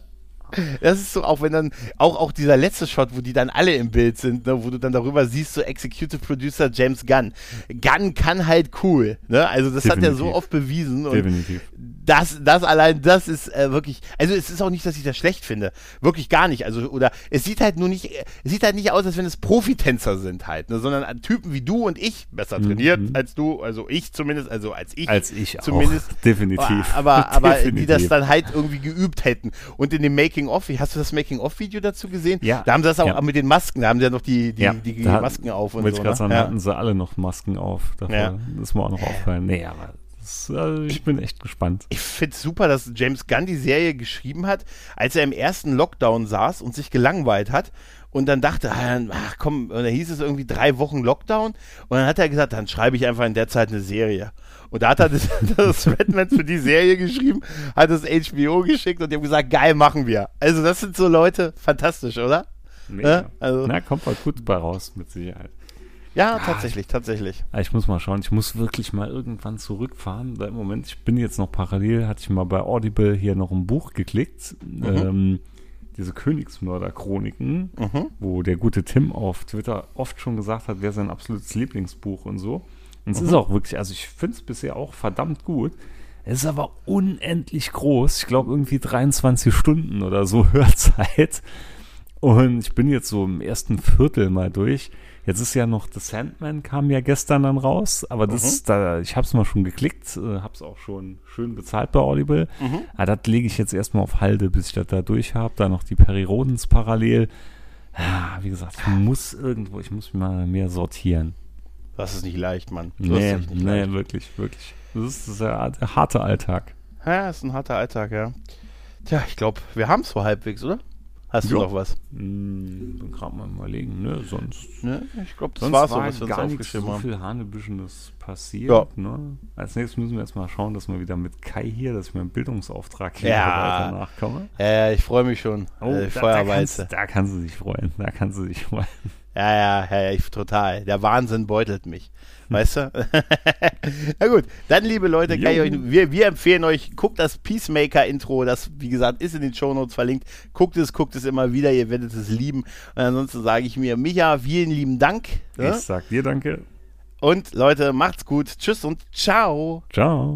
Das ist so, auch wenn dann, auch, auch dieser letzte Shot, wo die dann alle im Bild sind, ne, wo du dann darüber siehst, so Executive Producer James Gunn. Gunn kann halt cool, ne? Also das hat er so Definitiv. oft bewiesen und Definitiv. das, das allein, das ist äh, wirklich, also es ist auch nicht, dass ich das schlecht finde. Wirklich gar nicht. Also, oder es sieht halt nur nicht, es sieht halt nicht aus, als wenn es Profitänzer sind halt, ne, sondern an Typen wie du und ich, besser trainiert als du, also ich zumindest, also als ich. Mhm. Als ich zumindest. auch. Definitiv. Aber, aber die Definitiv. das dann halt irgendwie geübt hätten. Und in dem Making-of, hast du das Making-of-Video dazu gesehen? Ja. Da haben sie das auch Ja. mit den Masken, da haben sie ja noch die, die, Ja, die, da- Masken auf und so. Ne? sagen, Ja. hatten sie alle noch Masken auf. Davor, Ja. Das ist mir auch noch aufgefallen. Nee, aber das, also ich bin echt gespannt. Ich finde es super, dass James Gunn die Serie geschrieben hat, als er im ersten Lockdown saß und sich gelangweilt hat und dann dachte, ah, ach komm, und dann hieß es irgendwie drei Wochen Lockdown und dann hat er gesagt, dann schreibe ich einfach in der Zeit eine Serie. Und da hat er das, das Redman für die Serie geschrieben, hat es HBO geschickt und die haben gesagt, geil, machen wir. Also das sind so Leute, fantastisch, oder? Mega. also- Na, kommt mal gut bei raus, mit Sicherheit. Ja, tatsächlich, tatsächlich. Ah, Ich muss mal schauen, ich muss wirklich mal irgendwann zurückfahren. Da im Moment, ich bin jetzt noch parallel, hatte ich mal bei Audible hier noch ein Buch geklickt. Mhm. Ähm, diese Königsmörder-Chroniken, wo der gute Tim auf Twitter oft schon gesagt hat, wäre sein absolutes Lieblingsbuch und so. Und es Mhm. ist auch wirklich, also ich finde es bisher auch verdammt gut. Es ist aber unendlich groß. Ich glaube irgendwie 23 Stunden oder so Hörzeit. Und ich bin jetzt so im ersten Viertel mal durch. Jetzt ist ja noch The Sandman kam ja gestern dann raus, aber das ist da, ich habe es mal schon geklickt, äh, habe es auch schon schön bezahlt bei Audible. Aber das lege ich jetzt erstmal auf Halde, bis ich das da durch habe. Da noch die Perry Rodens parallel. Ja, wie gesagt, ich muss irgendwo, ich muss mal mehr sortieren. Das ist nicht leicht, Mann. Das Nee, nicht nee, leicht. wirklich, wirklich. Das ist, das ist der, der harte Alltag. Ja, ist ein harter Alltag, ja. Tja, ich glaube, wir haben es so halbwegs, oder? Hast du Ja. noch was? Hm, bin gerade mal überlegen, ne? Sonst Ne? Ich glaube, das war so, was wir uns aufgeschrieben so haben. viel Hanebüschenes passiert. Ja. Ne? Als nächstes müssen wir erstmal schauen, dass wir wieder mit Kai hier, dass ich meinem Bildungsauftrag hier Ja. weiter nachkomme. Ja, ich freue mich schon. Oh, äh, da, da, kannst, da kannst du dich freuen. Da kannst du dich freuen. Ja, ja, ja, ja, ich, total. Der Wahnsinn beutelt mich. Weißt du? Na gut, dann, liebe Leute, euch, wir, wir empfehlen euch, guckt das Peacemaker-Intro, das, wie gesagt, ist in den Shownotes verlinkt. Guckt es, guckt es immer wieder, ihr werdet es lieben. Und ansonsten sage ich mir, Micha, vielen lieben Dank. Ich Ne? sag dir danke. Und Leute, macht's gut. Tschüss und ciao. Ciao.